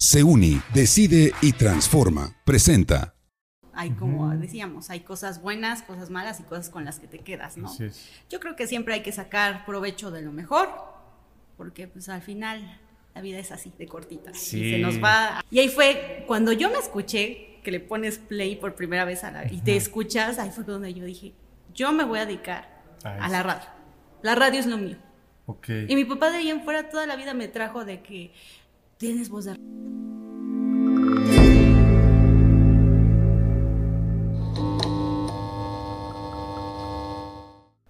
Se une, decide y transforma. Presenta. Hay como decíamos, hay cosas buenas, cosas malas y cosas con las que te quedas, ¿no? Así es. Yo creo que siempre hay que sacar provecho de lo mejor, porque pues al final la vida es así, de cortita. Sí. Y se nos va. Y ahí fue cuando yo me escuché que le pones play por primera vez a la, y te escuchas, ahí fue donde yo dije, yo me voy a dedicar A la radio. La radio es lo mío. Ok. Y mi papá de ahí en fuera toda la vida me trajo de que tienes voz de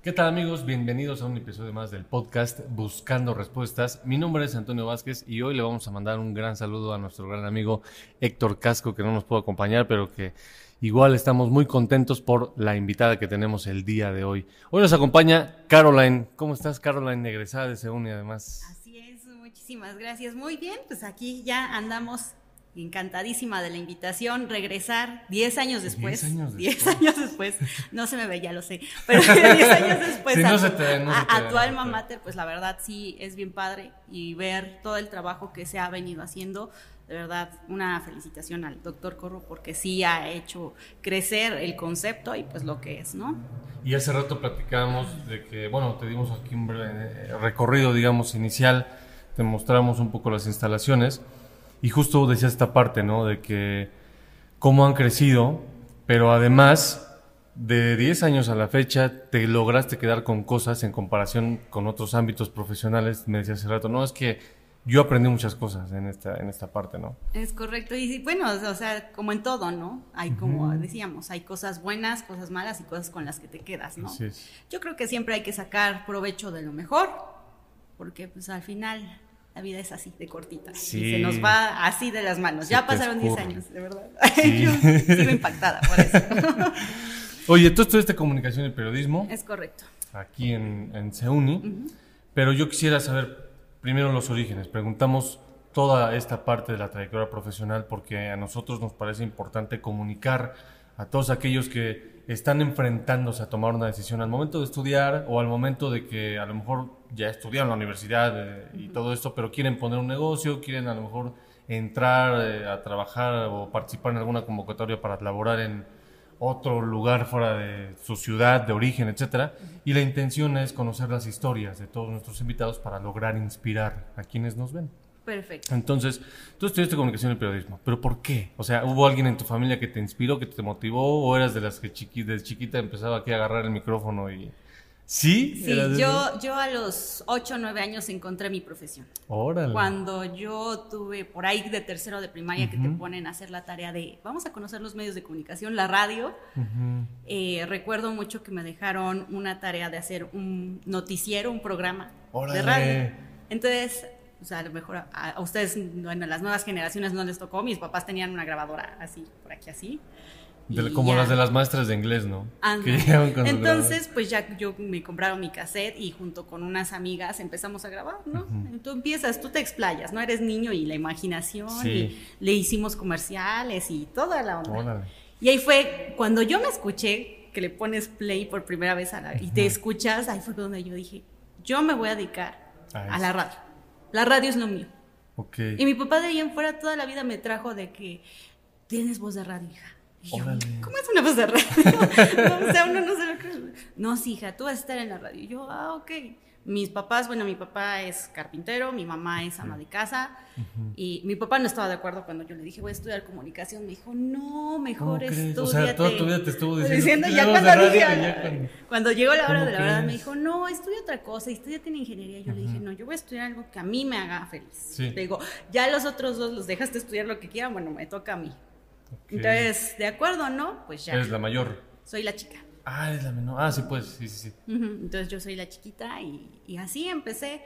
¿Qué tal amigos? Bienvenidos a un episodio más del podcast Buscando Respuestas. Mi nombre es Antonio Vázquez y hoy le vamos a mandar un gran saludo a nuestro gran amigo Héctor Casco que no nos pudo acompañar, pero que igual estamos muy contentos por la invitada que tenemos el día de hoy. Hoy nos acompaña Caroline. ¿Cómo estás Caroline? Egresada de SEUNI además. Muchísimas gracias. Muy bien, pues aquí ya andamos encantadísima de la invitación, regresar 10 años después. 10 años 10 después. años después. No se me ve, ya lo sé. Pero 10 años después. Sí, no a, se te no a- se te a tu no alma mater, pues la verdad sí es bien padre y ver todo el trabajo que se ha venido haciendo. De verdad, una felicitación al doctor Corro porque sí ha hecho crecer el concepto y pues lo que es, ¿no? Y hace rato platicábamos de que, bueno, te dimos aquí un breve recorrido, digamos, inicial, te mostramos un poco las instalaciones y justo decías esta parte, ¿no? De que cómo han crecido, pero además de 10 años a la fecha te lograste quedar con cosas en comparación con otros ámbitos profesionales. Me decías hace rato, no, es que yo aprendí muchas cosas en esta, en esta parte, ¿no? Es correcto. Y bueno, o sea, como en todo, ¿no? Hay como decíamos, hay cosas buenas, cosas malas y cosas con las que te quedas, ¿no? Yo creo que siempre hay que sacar provecho de lo mejor, porque pues al final la vida es así, de cortita. Sí. Y se nos va así de las manos. Se ya pasaron 10 escurre. años, de verdad. Sí. Yo sigo impactada por eso. Oye, tú estudiaste comunicación y periodismo. es correcto. aquí en, en CEUNI, pero yo quisiera saber primero los orígenes. Preguntamos toda esta parte de la trayectoria profesional porque a nosotros nos parece importante comunicar a todos aquellos que están enfrentándose a tomar una decisión al momento de estudiar o al momento de que a lo mejor ya estudiaron la universidad eh, y todo esto, pero quieren poner un negocio, quieren a lo mejor entrar eh, a trabajar o participar en alguna convocatoria para laborar en, otro lugar fuera de su ciudad de origen, etcétera, y la intención es conocer las historias de todos nuestros invitados para lograr inspirar a quienes nos ven. Perfecto. Entonces, tú estudiaste comunicación y periodismo, pero ¿por qué? O sea, ¿hubo alguien en tu familia que te inspiró, que te motivó, o eras de las que chiqui, desde chiquita empezaba aquí a agarrar el micrófono y... ¿Sí? Sí, ¿Eras de yo, yo a los 8 o 9 años encontré mi profesión. Órale. Cuando yo tuve por ahí de tercero de primaria que te ponen a hacer la tarea de vamos a conocer los medios de comunicación, la radio, eh, recuerdo mucho que me dejaron una tarea de hacer un noticiero, un programa Órale. de radio. Entonces, o sea, a lo mejor a, a ustedes, bueno, a las nuevas generaciones no les tocó, mis papás tenían una grabadora así, por aquí así. De- como ya. las de las maestras de inglés, ¿no? Que Entonces, pues ya yo me compraron mi cassette y junto con unas amigas empezamos a grabar, ¿no? Tú empiezas, tú te explayas, ¿no? Eres niño y la imaginación, Sí. y le hicimos comerciales y toda la onda. Órale. Y ahí fue cuando yo me escuché que le pones play por primera vez a la, y te escuchas, ahí fue donde yo dije, yo me voy a dedicar A a, la radio. La radio es lo mío. Ok. Y mi papá de ahí en fuera toda la vida me trajo de que tienes voz de radio, hija. Yo. ¿cómo es una voz de radio? No, o sea, uno no se lo cree. No, sí, hija, tú vas a estar en la radio. Yo, ah, ok. Mis papás, bueno, mi papá es carpintero, mi mamá es ama de casa. Y mi papá no estaba de acuerdo cuando yo le dije, voy a estudiar comunicación. Me dijo, no, mejor sea, toda tu vida te estuvo diciendo, ya "Tú vas cuando a radio", dije, ya cuando- cuando llegó la hora ¿Cómo de la verdad, me dijo, no, estudia otra cosa, estudiate en ingeniería. Yo le dije, no, yo voy a estudiar algo que a mí me haga feliz. Sí. Le digo, ya los otros dos los dejaste estudiar lo que quieran, bueno, me toca a mí. Ok. Entonces, ¿de acuerdo no? Pues ya. Eres la mayor. Soy la chica. Ah, eres la menor. Ah, sí, pues, sí, sí, sí. Entonces yo soy la chiquita y, y así empecé.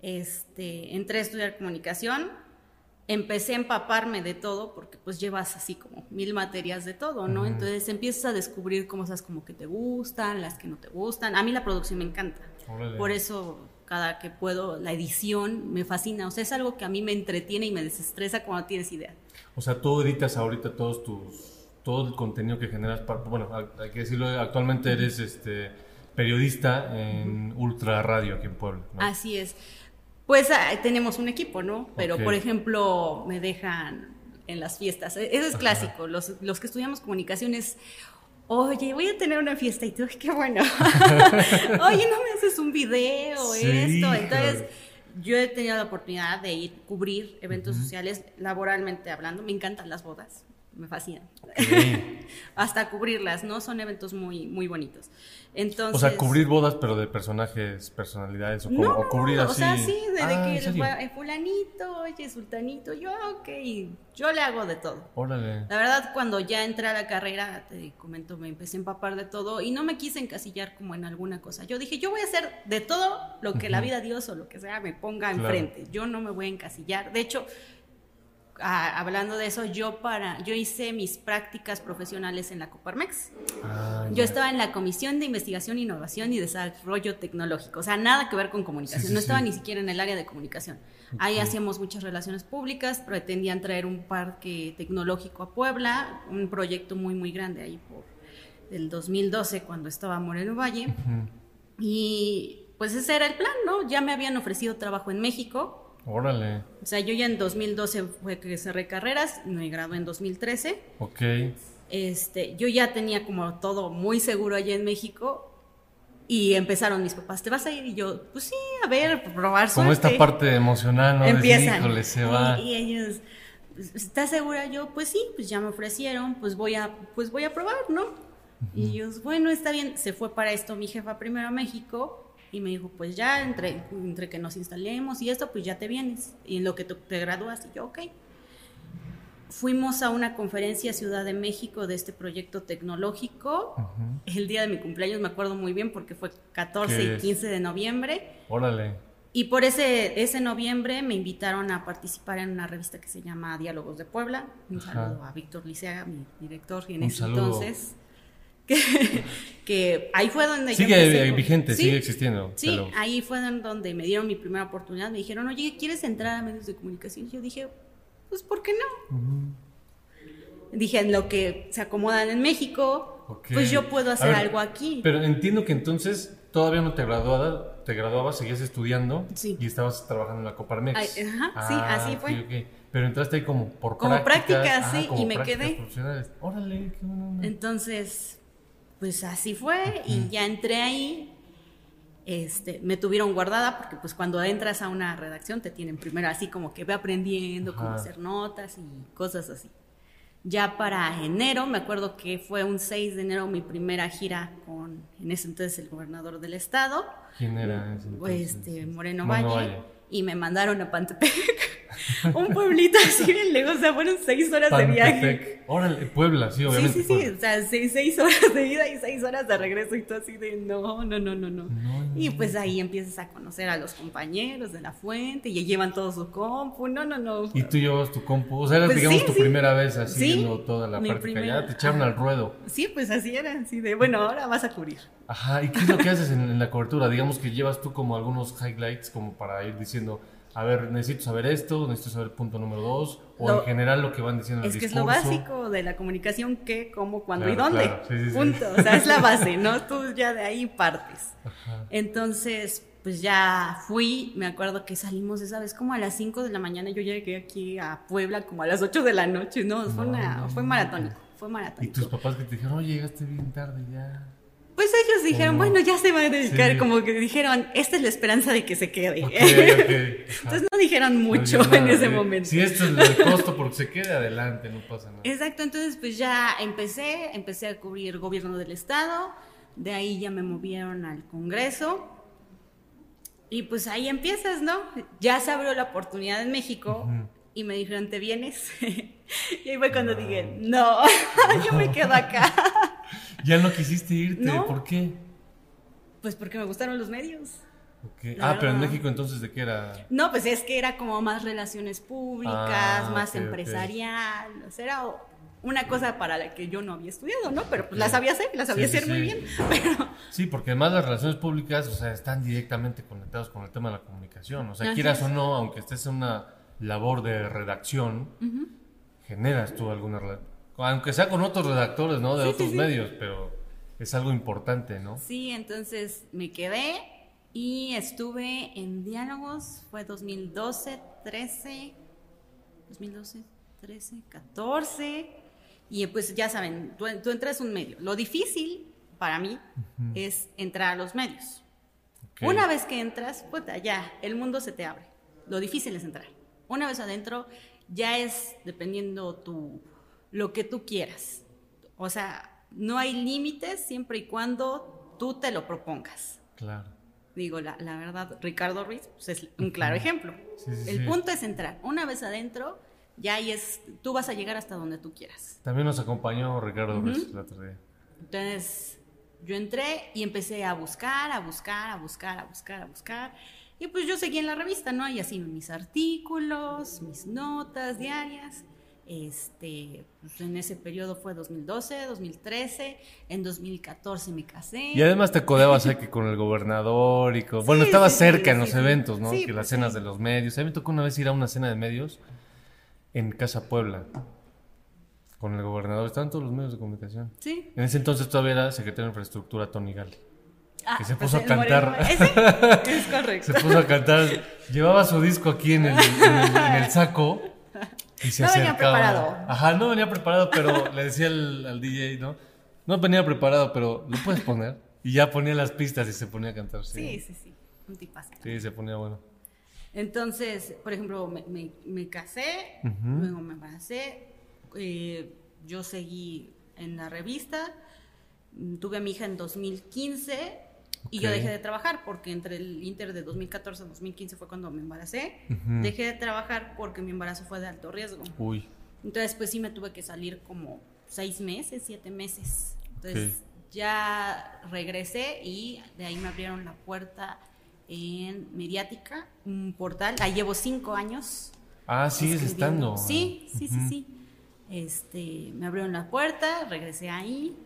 Este, entré a estudiar comunicación, empecé a empaparme de todo porque pues llevas así como mil materias de todo, ¿no? Entonces empiezas a descubrir cosas como que te gustan, las que no te gustan. A mí la producción me encanta. Órale. Por eso cada que puedo la edición me fascina, o sea, es algo que a mí me entretiene y me desestresa cuando tienes idea. O sea, tú editas ahorita todos tus todo el contenido que generas para, bueno, hay que decirlo, actualmente eres este periodista en Ultra Radio aquí en Puebla, ¿no? Así es. Pues ah, tenemos un equipo, ¿no? Pero, por ejemplo, me dejan en las fiestas. e- Eso es clásico. Los, los que estudiamos comunicaciones, oye, voy a tener una fiesta y tú, "Ay, qué bueno. oye, ¿no me haces un video, Sí, esto? Entonces. Yo he tenido la oportunidad de ir cubrir eventos sociales laboralmente hablando. Me encantan las bodas. Me fascinan. Hasta cubrirlas, ¿no? Son eventos muy, muy bonitos. Entonces, O sea, cubrir bodas, pero de personajes, personalidades, o, como- no, o cubrir no, así. O sea, sí, de, de Ah, que ¿en les serio? va- eh, fulanito, oye, sultanito, yo, ah, ok, yo le hago de todo. Órale. La verdad, cuando ya entré a la carrera, te comento, me empecé a empapar de todo y no me quise encasillar como en alguna cosa. Yo dije, yo voy a hacer de todo lo que la vida, Dios o lo que sea me ponga Claro. enfrente. Yo no me voy a encasillar. De hecho, ah, hablando de eso, yo para, yo hice mis prácticas profesionales en la Coparmex. Ah, Yo estaba en la Comisión de Investigación, Innovación y Desarrollo Tecnológico, o sea, nada que ver con comunicación, Sí, sí, no estaba sí. ni siquiera en el área de comunicación. Ahí hacíamos muchas relaciones públicas, pretendían traer un parque tecnológico a Puebla, un proyecto muy, muy grande ahí por el 2012, cuando estaba Moreno Valle. Y pues ese era el plan, ¿no? Ya me habían ofrecido trabajo en México, Órale. o sea, yo ya en 2012 fue que cerré carreras, me gradué en 2013. Ok. Este, yo ya tenía como todo muy seguro allá en México y empezaron mis papás, ¿te vas a ir? Y yo, pues sí, a ver, probar Como suerte. esta parte emocional, ¿no? De decir, Empiezan. Híjole, se Y- va. Y, ellos, pues, ¿estás segura? Yo, pues sí, pues ya me ofrecieron, pues voy a, pues voy a probar, ¿no? Y ellos, bueno, está bien. Se fue para esto mi jefa primero a México y me dijo, pues ya, entre, entre que nos instalemos y esto, pues ya te vienes. Y en lo que tú te gradúas, y yo, ok. Fuimos a una conferencia a Ciudad de México de este proyecto tecnológico. Ujú. El día de mi cumpleaños me acuerdo muy bien porque fue 14 ¿Qué y es? 15 de noviembre. Órale. Y por ese, ese noviembre me invitaron a participar en una revista que se llama Diálogos de Puebla. Un Ajá. saludo a Víctor Liceaga, mi director, y en Un ese saludo. entonces. Que, que ahí fue donde Sigue vigente, Sí, sigue existiendo. Sí, ahí fue don- donde me dieron mi primera oportunidad. Me dijeron, oye, ¿quieres entrar a medios de comunicación? Y yo dije, pues, ¿por qué no? Dije, en lo que se acomodan en México, pues yo puedo hacer ver, algo aquí. Pero entiendo que entonces todavía no te graduabas, te graduabas, seguías estudiando Sí. y estabas trabajando en la Coparmex. Ay, ajá, sí, así ok, fue. Pero entraste ahí como por Como prácticas. prácticas, ah, sí, como y me quedé. Órale, qué buena onda. Entonces, pues así fue y ya entré ahí. Este, me tuvieron guardada porque pues cuando entras a una redacción te tienen primero así como que ve aprendiendo cómo hacer notas y cosas así. Ya para enero, me acuerdo que fue un 6 de enero mi primera gira con en ese entonces el gobernador del estado, ¿Quién era ese entonces? este Moreno, Moreno Valle, Valle. y me mandaron a Pantepec, un pueblito así bien lejos, o sea, fueron seis horas de viaje. Órale, Puebla, sí, Sí, obviamente. sí, sí, Puebla. o sea, seis, seis horas de ida y seis horas de regreso y tú así de no, no, no, no, no. No, Y pues ahí empiezas a conocer a los compañeros de la fuente y llevan todo su compu, no, no, no. Y tú llevas tu compu, o sea, era Pues digamos sí, tu sí. primera vez así Sí, viendo toda la mi práctica. primera. Ya te echaron al ruedo. Sí, pues así era, así de, bueno, ahora vas a cubrir. Ajá, ¿y qué es lo que haces en, en la cobertura? Digamos que llevas tú como algunos highlights como para ir diciendo, a ver, necesito saber esto, necesito saber punto número dos, o Lo- en general lo que van diciendo en Es el que es lo discurso. básico de la comunicación, qué, cómo, cuándo y dónde. claro, sí, sí, sí. Punto. O sea, es la base, ¿no? Tú ya de ahí partes. Ajá. Entonces, pues ya fui, me acuerdo que salimos esa vez como a las 5 de la mañana, yo llegué aquí a Puebla como a las 8 de la noche, no, fue, No, una, no, fue maratónico, fue Y maratónico. tus papás que te dijeron, oye, llegaste bien tarde ya. Pues ellos dijeron, no? bueno, ya se va a dedicar, Sí. como que dijeron, esta es la esperanza de que se quede. Ok, ok. Ajá. Entonces no dijeron No mucho en nada, ese sí. momento. Si esto es el costo porque se quede adelante, no pasa nada. Exacto, entonces pues ya empecé, empecé a cubrir gobierno del estado, de ahí ya me movieron al Congreso y pues ahí empiezas, ¿no? Ya se abrió la oportunidad en México Ujú. y me dijeron, ¿te vienes? y ahí fue cuando dije, no, yo me quedo acá. Ya no quisiste irte, No. ¿por qué? pues porque me gustaron los medios. Ah, pero en. México entonces de qué era. No, pues es que era como más relaciones públicas, Ah, más ok, ok. empresarial, o sea, era una cosa para la que yo no había estudiado, ¿no? Pero pues la sabía hacer, la sabía Sí, sí, hacer muy sí. bien, pero Sí, porque además las relaciones públicas, o sea, están directamente conectados con el tema de la comunicación. O sea, Así quieras es. o no, aunque estés en una labor de redacción, generas tú alguna relación. Aunque sea con otros redactores, ¿no? De Sí, otros sí. medios, pero es algo importante, ¿no? Sí, entonces me quedé Y estuve en diálogos, fue 2012, 13, 2012, 13, 14. Y pues ya saben, tú, tú entras un medio. Lo difícil para mí es entrar a los medios. Una vez que entras, puta, ya, el mundo se te abre. Lo difícil es entrar. Una vez adentro, ya es dependiendo tu, lo que tú quieras. O sea, no hay límites siempre y cuando tú te lo propongas. Claro. Digo, la, la verdad, Ricardo Ruiz pues, es un claro ejemplo. Sí, sí, el sí. punto es entrar. Una vez adentro, ya ahí es, tú vas a llegar hasta donde tú quieras. También nos acompañó Ricardo Ruiz el otro día. Entonces, yo entré y empecé a buscar, a buscar, a buscar, a buscar, a buscar. Y pues yo seguí en la revista, ¿no? Y así mis artículos, mis notas diarias. Este, pues en ese periodo fue 2012, 2013, en 2014 me casé. Y además te codeabas aquí con el gobernador y con... Bueno, Sí, estabas sí, cerca sí, en los eventos, ¿no? Que las pues, cenas de los medios. A mí me tocó una vez ir a una cena de medios en Casa Puebla con el gobernador. Estaban todos los medios de comunicación. Sí. En ese entonces todavía era secretario de Infraestructura Tony Gal. Ah, Que se pues puso a cantar. ese es correcto. Se puso a cantar, llevaba su disco aquí en el, en el- en el saco y se No venía preparado. Ajá, no venía preparado, pero le decía al, al DJ, ¿no? No venía preparado, pero lo puedes poner. Y ya ponía las pistas y se ponía a cantar. Sí, Sí, sí, sí. Un tipazo. sí, se ponía bueno. Entonces, por ejemplo, me, me- me casé, luego me embaracé, eh, yo seguí en la revista, mm, tuve a mi hija en 2015 y yo dejé de trabajar porque entre el inter de 2014 a 2015 fue cuando me embaracé. Dejé de trabajar porque mi embarazo fue de alto riesgo. Uy, Entonces, pues sí me tuve que salir como seis meses, siete meses. Entonces, ya regresé y de ahí me abrieron la puerta en Mediática, un portal. Ahí llevo cinco años. ah, sigues escribiendo. estando. Sí, sí, sí, sí. Este, me abrieron la puerta, regresé ahí.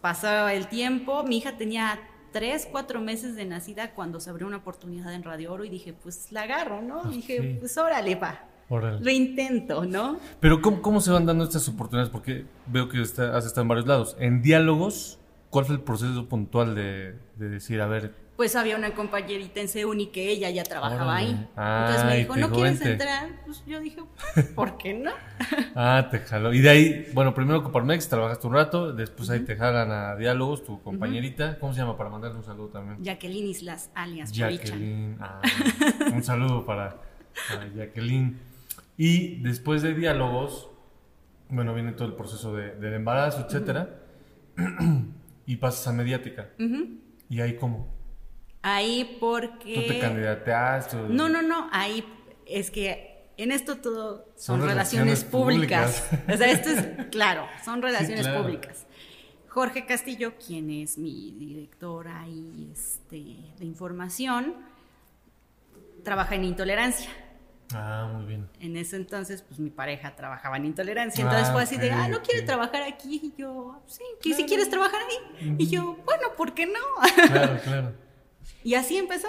Pasó el tiempo. Mi hija tenía tres, cuatro meses de nacida cuando se abrió una oportunidad en Radio Oro y dije, pues la agarro, ¿no? Dije, Ok. pues órale, va. Órale. Lo intento, ¿no? Pero ¿cómo, ¿cómo se van dando estas oportunidades? Porque veo que está- has estado en varios lados. En diálogos, ¿cuál fue el proceso puntual de, de decir, a ver, pues había una compañerita en Seuni que ella ya trabajaba Órale. ahí. Ah, Entonces me dijo, ¿no quieres "Vente". entrar? Pues yo dije, ¿por qué no? Ah, te jaló. Y de ahí, bueno, primero Coparmex, trabajaste un rato, después ahí te jalan a Diálogos, tu compañerita. ¿Cómo se llama? Para mandarle un saludo también. Jacqueline Islas, alias. Jacqueline. Ah, un saludo para, para Jacqueline. Y después de Diálogos, bueno, viene todo el proceso de- del embarazo, etcétera. y pasas a Mediática. ¿Y ahí cómo? Ahí porque... ¿Tú te candidateaste? No, no, no, ahí es que en esto todo son, Son relaciones, relaciones públicas. públicas. o sea, esto es claro, son relaciones claro. públicas. Jorge Castillo, quien es mi director ahí este, de información, trabaja en intolerancia. Ah, muy bien. En ese entonces, pues mi pareja trabajaba en intolerancia. Entonces Ah, fue así de, ah, ¿no quiere trabajar aquí? Y yo, sí, ¿y si quieres trabajar ahí? Y yo, bueno, ¿por qué no? Claro, claro. Y así empezó.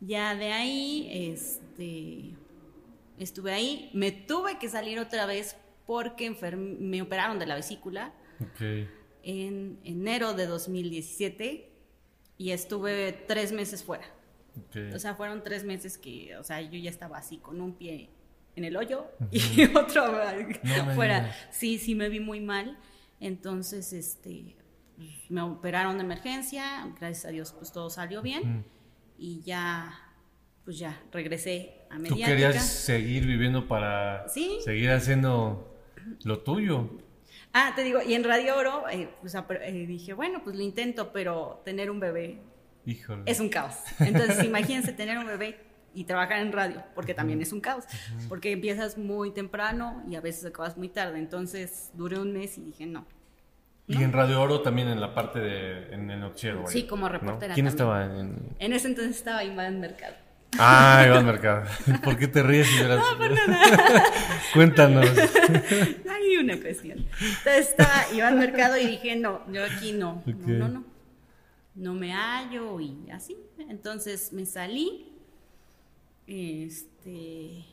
Ya de ahí, este, estuve ahí. Me tuve que salir otra vez porque me operaron de la vesícula en enero de 2017 y estuve tres meses fuera. ok. O sea, fueron tres meses que, o sea, yo ya estaba así con un pie en el hoyo y otro No fuera. Sí, sí me vi muy mal. Entonces, este, me operaron de emergencia. Gracias a Dios, pues todo salió bien. Y ya, pues ya regresé a Tú mediática. querías seguir viviendo para Sí. seguir haciendo lo tuyo. Ah, te digo, y en Radio Oro, eh, pues eh, dije, bueno, pues lo intento, pero tener un bebé Híjole. es un caos. Entonces, imagínense tener un bebé y trabajar en radio, porque también es un caos, porque empiezas muy temprano y a veces acabas muy tarde. Entonces, duré un mes y dije, no. Y en Radio Oro también en la parte de en el noticiero. Sí, como ¿no? reportera ¿Quién también. estaba en En ese entonces estaba Iván Mercado. Ah, Iván Mercado. ¿Por qué te ríes? y verás? Cuéntanos. Hay una cuestión. Entonces estaba Iván Mercado y dije, no, yo aquí no, no, no, no. No me hallo y así. Entonces me salí. Este.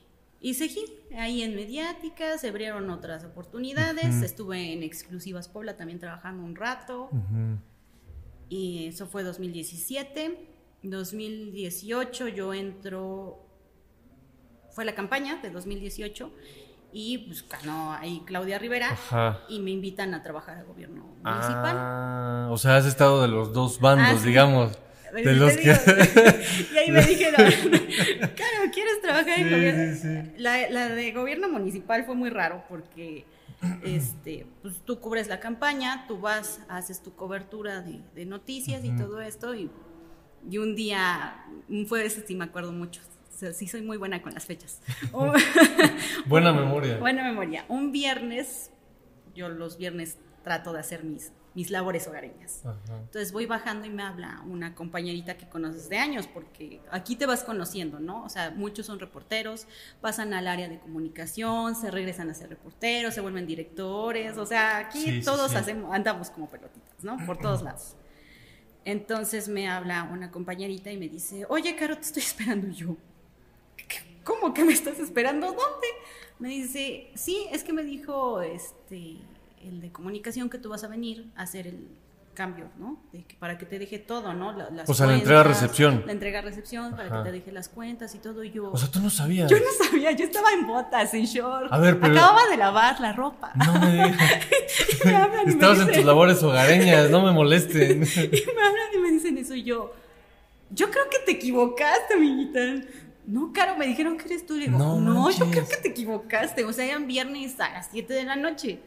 Y seguí ahí en mediática, se abrieron otras oportunidades. Estuve en Exclusivas Puebla también trabajando un rato. Y eso fue 2017. 2018 yo entro, fue la campaña de 2018 y pues ganó ahí Claudia Rivera Ajá. y me invitan a trabajar al gobierno municipal. Ah, o sea, has estado de los dos bandos, Ah, digamos. De los que... y ahí me dijeron, claro, ¿quieres trabajar en Sí, gobierno? sí, sí. La, la de gobierno municipal fue muy raro porque este, pues, tú cubres la campaña, tú vas, haces tu cobertura de, de noticias y todo esto y, y un día, fue ese sí me acuerdo mucho, o sea, sí soy muy buena con las fechas. Buena memoria. Buena memoria. Un viernes, yo los viernes trato de hacer mis, mis labores hogareñas. Ajá. Entonces voy bajando y me habla una compañerita que conoces de años, porque aquí te vas conociendo, ¿no? O sea, muchos son reporteros, pasan al área de comunicación, se regresan a ser reporteros, se vuelven directores, o sea, aquí Sí, todos sí. hacemos, andamos como pelotitas, ¿no? Por todos lados. Entonces me habla una compañerita y me dice, oye, Caro, te estoy esperando yo. "¿Qué? ¿Cómo que me estás esperando? ¿Dónde? Me dice, sí, es que me dijo este el de comunicación que tú vas a venir a hacer el cambio, ¿no? De que para que te deje todo, ¿no? La- las O sea, la entrega-recepción. La entrega-recepción, para que te deje las cuentas y todo. Y yo, O sea, tú no sabías. yo no sabía, yo estaba en botas, en short. A ver, pero- Acababa de lavar la ropa. No me digas. Y me hablan y me Estabas en dicen- tus labores hogareñas, no me molesten. y me hablan y me dicen eso y yo, yo creo que te equivocaste, amiguita. No, Caro, me dijeron que eres tú. Digo, No no, yo creo que te equivocaste. O sea, eran viernes a las 7 de la noche.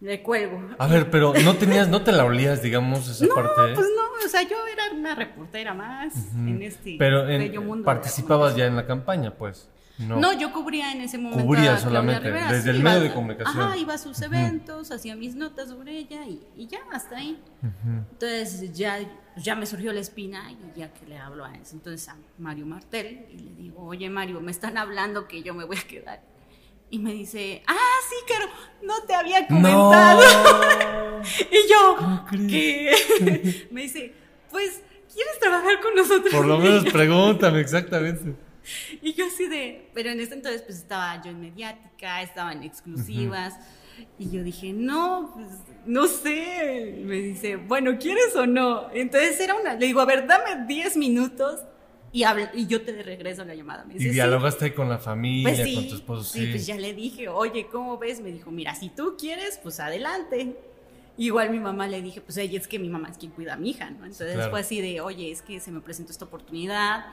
Le cuelgo. A ver, pero no tenías, no te la olías, digamos, esa no, parte. pues no, o sea, yo era una reportera más en este Pero en- bello mundo. participabas ya en la campaña, pues. No. No, yo cubría en ese momento. Cubría a solamente, Rivera, desde el iba- medio de comunicación. Ajá, iba a sus eventos, hacía mis notas sobre ella y, y ya, hasta ahí. Entonces ya, ya me surgió la espina y ya que le hablo a eso, entonces a Mario Martel y le digo, oye Mario, me están hablando que yo me voy a quedar. Y me dice, ah, sí, Caro, no te había comentado. No. Y yo. ¿qué? me dice, pues, ¿quieres trabajar con nosotros? Por lo menos pregúntame exactamente. Y yo así de, pero en ese entonces pues estaba yo en mediática, estaba en exclusivas. Y yo dije, no, pues no sé. Y me dice, bueno, ¿quieres o no? Entonces era una, le digo, a ver, dame 10 minutos y, yo te regreso la llamada. Me dice, Y dialogaste con la familia, Pues sí, con tu esposo, sí, pues ya le dije, oye, ¿cómo ves? Me dijo, mira, si tú quieres, pues adelante. Igual mi mamá le dije, pues ella es que mi mamá es quien cuida a mi hija, ¿no? Entonces claro. fue así de, oye, es que se me presentó esta oportunidad,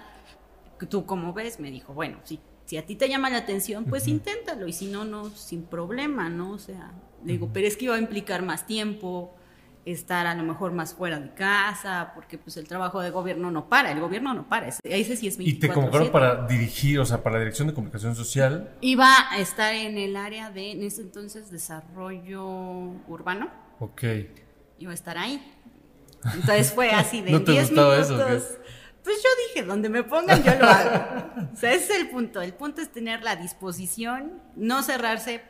¿tú cómo ves? Me dijo, bueno, sí, si a ti te llama la atención, pues inténtalo, y si no, no, sin problema, ¿no? O sea, le digo, pero es que iba a implicar más tiempo, estar a lo mejor más fuera de casa, porque pues el trabajo de gobierno no para, el gobierno no para, ese, sí es 24/7. Y te convocaron para dirigir, o sea, para la Dirección de Comunicación Social. Iba a estar en el área de, en ese entonces, desarrollo urbano. Ok. Iba a estar ahí. Entonces fue así de ¿No te 10 gustaba minutos. eso? Pues yo dije, donde me pongan yo lo hago. O sea, ese es el punto. El punto es tener la disposición, no cerrarse.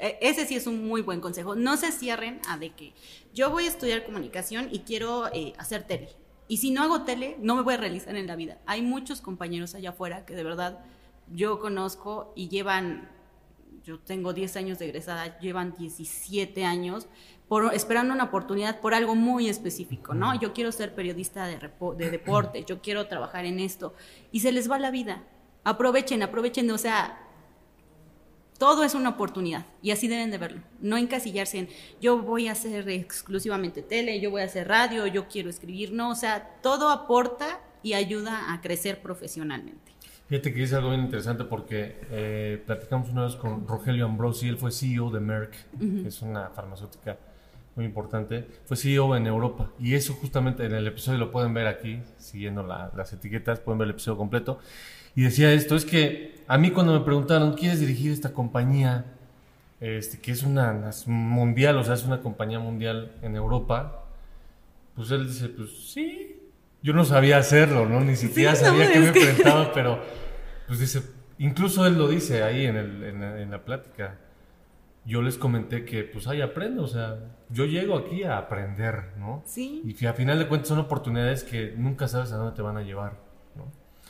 E- Ese sí es un muy buen consejo. No se cierren a de que yo voy a estudiar comunicación y quiero eh, hacer tele. Y si no hago tele, no me voy a realizar en la vida. Hay muchos compañeros allá afuera que de verdad yo conozco y llevan yo tengo 10 años de egresada, llevan 17 años por, esperando una oportunidad por algo muy específico, ¿no? Yo quiero ser periodista de, repo- de deporte, yo quiero trabajar en esto, y se les va la vida. Aprovechen, aprovechen, o sea, todo es una oportunidad, y así deben de verlo. No encasillarse en, yo voy a hacer exclusivamente tele, yo voy a hacer radio, yo quiero escribir, no, o sea, todo aporta y ayuda a crecer profesionalmente. Fíjate que dice algo bien interesante porque eh, platicamos una vez con Rogelio Ambrosi, él fue CEO de Merck, que es una farmacéutica muy importante, fue CEO en Europa y eso justamente en el episodio lo pueden ver aquí, siguiendo la- las etiquetas, pueden ver el episodio completo. Y decía esto, es que a mí cuando me preguntaron, ¿quieres dirigir esta compañía? Este, que es una es mundial, o sea, es una compañía mundial en Europa, pues él dice, pues sí. Yo no sabía hacerlo, ¿no? Ni siquiera no, sabía que es me que- enfrentaba, pero pues dice, incluso él lo dice ahí en, el, en, la, en la plática. Yo les comenté que pues ahí aprendo, o sea, yo llego aquí a aprender, ¿no? Sí. Y que a final de cuentas son oportunidades que nunca sabes a dónde te van a llevar, ¿no?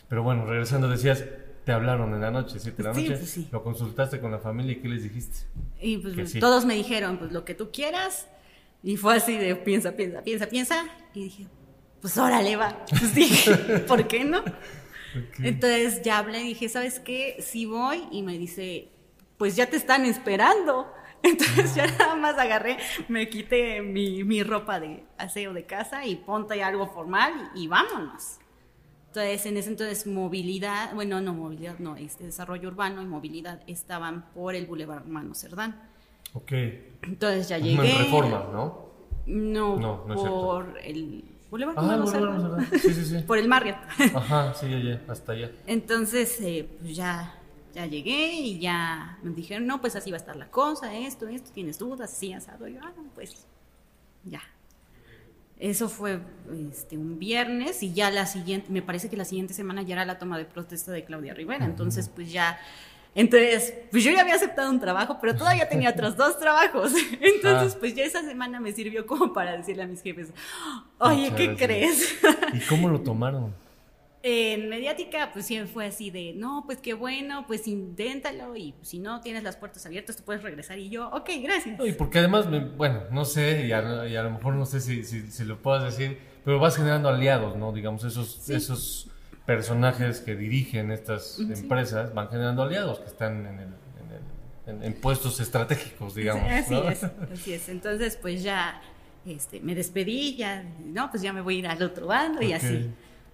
Pero bueno, regresando, decías, te hablaron en la noche, siete de la Sí, noche, pues sí. lo consultaste con la familia y ¿qué les dijiste? Y pues sí. todos me dijeron, pues lo que tú quieras. Y fue así de piensa, piensa, piensa, piensa. Y dije, pues órale, va. Pues dije, ¿por qué no? Entonces ya hablé y dije, ¿sabes qué? Sí voy y me dice, pues ya te están esperando. Entonces ya nada más agarré, me quité mi, mi ropa de aseo de casa y ponte algo formal y, vámonos. Entonces, en ese entonces, movilidad, bueno, no movilidad, no, este desarrollo urbano y movilidad estaban por el Boulevard Hermano Cerdán. Ok. Entonces ya llegué. en reforma, ¿no? No, No, no es por el Boulevard Ah, Hermano Boulevard Cerdán. Hermano Cerdán. Sí, sí, sí. por el Marriott. Ajá, sí, ya, ya, hasta allá. Entonces, eh, pues ya, ya llegué y ya me dijeron, no, pues así va a estar la cosa, esto, esto, tienes dudas, sí, asado. Y yo, ah, pues ya. Eso fue este, un viernes y ya la siguiente, me parece que la siguiente semana ya era la toma de protesta de Claudia Rivera. Entonces, pues ya, entonces, pues yo ya había aceptado un trabajo, pero todavía tenía otros dos trabajos. Entonces, Ah. pues ya esa semana me sirvió como para decirle a mis jefes, oye, Muchas ¿qué gracias. crees? ¿Y cómo lo tomaron? En mediática, pues siempre fue así de, no, pues qué bueno, pues inténtalo y si no tienes las puertas abiertas, tú puedes regresar. Y yo, ok, gracias. No, y porque además, me- bueno, no sé, y a, y a lo mejor no sé si, si, si lo puedas decir, pero vas generando aliados, ¿no? Digamos, esos, esos personajes que dirigen estas empresas van generando aliados que están en, el, en, en- puestos estratégicos, digamos. así ¿no? es, así es. Entonces, pues ya este, me despedí, ya, no, pues ya me voy a ir al otro bando y así.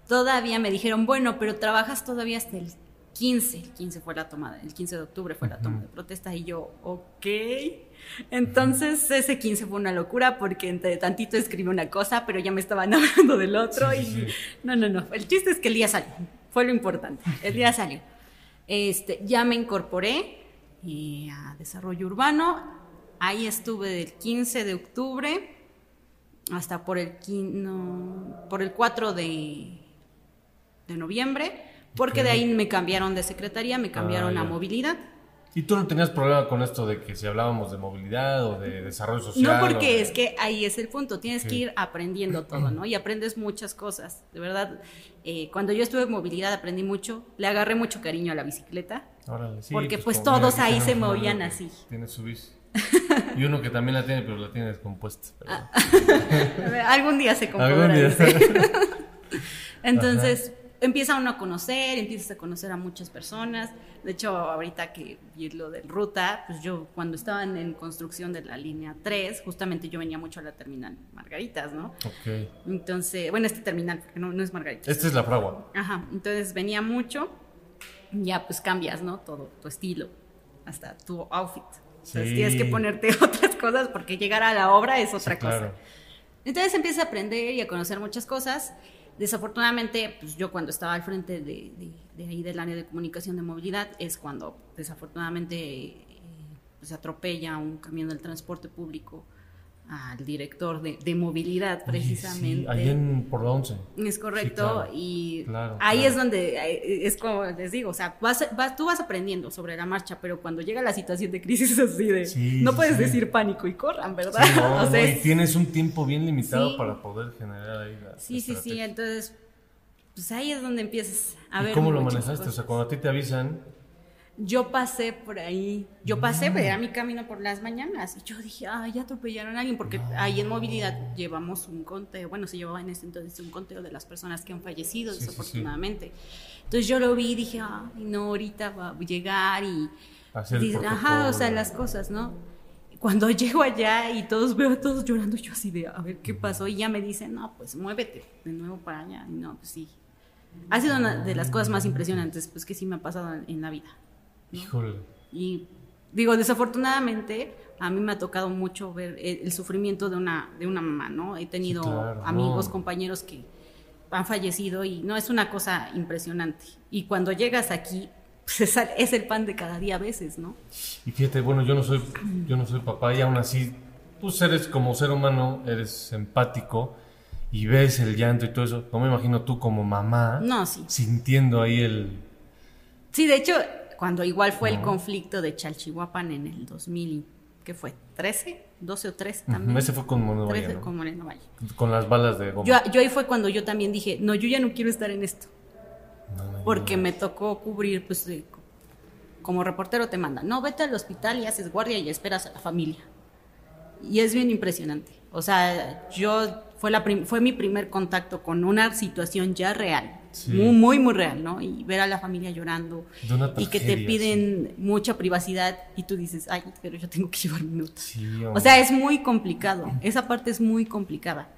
Todavía me dijeron, bueno, pero trabajas todavía hasta el 15. El 15 fue la tomada, el 15 de octubre fue la toma de protesta y yo, ok. Entonces ese 15 fue una locura porque entre tantito escribí una cosa, pero ya me estaban hablando del otro Sí, y sí, no, no, no. El chiste es que el día salió, fue lo importante. El día salió. Este, ya me incorporé eh, a desarrollo urbano. Ahí estuve del 15 de octubre hasta por el, quin- no, por el 4 de, de noviembre, porque de ahí me cambiaron de secretaría, me cambiaron Ah, a movilidad. ¿Y tú no tenías problema con esto de que si hablábamos de movilidad o de desarrollo social? No, porque de- es que ahí es el punto, tienes que ir aprendiendo todo, ¿no? Y aprendes muchas cosas, de verdad. eh, cuando yo estuve en movilidad aprendí mucho, le agarré mucho cariño a la bicicleta. Órale, sí, porque, pues, como- todos ahí se movían así. Tiene su bici. Y uno que también la tiene, pero la tiene descompuesta. pero- A ver, Algún día se compondrá. día. Entonces, empieza uno a conocer, empiezas a conocer a muchas personas. De hecho, ahorita que vi lo del ruta, pues yo cuando estaban en construcción de la línea 3, justamente yo venía mucho a la terminal Margaritas, ¿no? Ok. Entonces, bueno, este terminal, porque no, no es Margaritas. Esta es la fragua. Ajá, entonces venía mucho, ya pues cambias, ¿no? Todo, tu estilo, hasta tu outfit. Entonces Sí. tienes que ponerte otras cosas porque llegar a la obra es otra Sí, cosa. claro. Entonces empiezas a aprender y a conocer muchas cosas. Desafortunadamente, pues yo cuando estaba al frente de, de- de ahí del área de comunicación de movilidad es cuando desafortunadamente eh, pues atropella un camión del transporte público al director de, de movilidad Oye, sí, precisamente. ahí en por la 11. Es correcto, Sí, claro. y Claro, ahí claro. es donde eh, es como les digo, o sea, vas, vas- tú vas aprendiendo sobre la marcha, pero cuando llega la situación de crisis así de, Sí, no puedes decir pánico y corran, ¿verdad? Sí, no, o sea, no, y es- tienes un tiempo bien limitado Sí. para poder generar ahí la sí, sí, sí, entonces, pues ahí es donde empiezas a ver. ¿Y cómo lo manejaste? O cosas. sea, cuando a ti te avisan, Yo pasé por ahí, yo pasé, Mm. era mi camino por las mañanas y yo dije, ay, ya atropellaron a alguien, porque ahí en movilidad llevamos un conteo, bueno, se llevaba en ese entonces un conteo de las personas que han fallecido, Sí, sí, sí. desafortunadamente. Entonces yo lo vi y dije, ay, no, ahorita va a llegar y... Ajá, o sea, las cosas, ¿no? Cuando llego allá y todos veo a todos llorando, yo así de, a ver qué pasó, y ya me dicen, no, pues muévete de nuevo para allá. Y no, pues sí. Ha sido una de las cosas más impresionantes, pues que sí me ha pasado en la vida. Híjole. Y digo, desafortunadamente, a mí me ha tocado mucho ver el, el sufrimiento de una, de una mamá, ¿no? He tenido Sí, claro, amigos, no. compañeros que han fallecido y no es una cosa impresionante. Y cuando llegas aquí, pues es, es el pan de cada día a veces, ¿no? Y fíjate, bueno, yo no soy, yo no soy papá y aún así, pues eres como ser humano, eres empático y ves el llanto y todo eso. No me imagino tú como mamá No, sí. sintiendo ahí el... Sí, de hecho, cuando igual fue el conflicto de Chalchihuapan en el 2000, ¿qué fue? ¿13? ¿12 o 13 también? Ese fue con Moreno Valle, 13 ¿no? con Moreno Valle. Con las balas de goma. Yo, yo ahí fue cuando yo también dije, no, yo ya no quiero estar en esto. No, no, porque me tocó cubrir, pues, de- como reportero te mandan, no, vete al hospital y haces guardia y esperas a la familia. Y es bien impresionante. O sea, yo fue, la fue mi primer contacto con una situación ya real, muy, muy, muy real, ¿no? Y ver a la familia llorando y que te piden mucha privacidad y tú dices, ay, pero yo tengo que llevar minutos. o sea, es muy complicado, esa parte es muy complicada.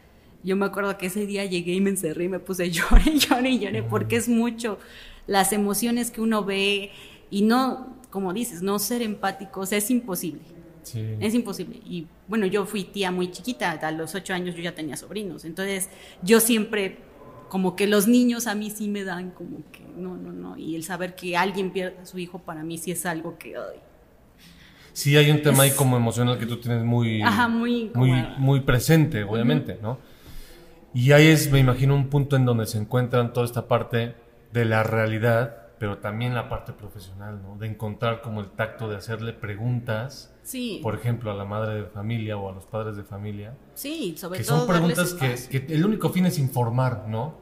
Yo me acuerdo que ese día llegué y me encerré y me puse lloré, lloré, lloré, porque es mucho las emociones que uno ve y no, como dices, no ser empático, o sea, es imposible. Es imposible. Y bueno, yo fui tía muy chiquita, a los ocho años yo ya tenía sobrinos, entonces yo siempre, como que los niños a mí sí me dan como que, no, no, no, y el saber que alguien pierde a su hijo para mí sí es algo que... Ay, sí hay un tema ahí como emocional que tú tienes muy, muy, muy, muy, presente, obviamente, ¿no? Y ahí es, me imagino, un punto en donde se encuentran toda esta parte de la realidad, pero también la parte profesional, ¿no? De encontrar como el tacto de hacerle preguntas, sí. por ejemplo, a la madre de familia o a los padres de familia. Sí, sobre que todo. son preguntas que, el único fin es informar, ¿no?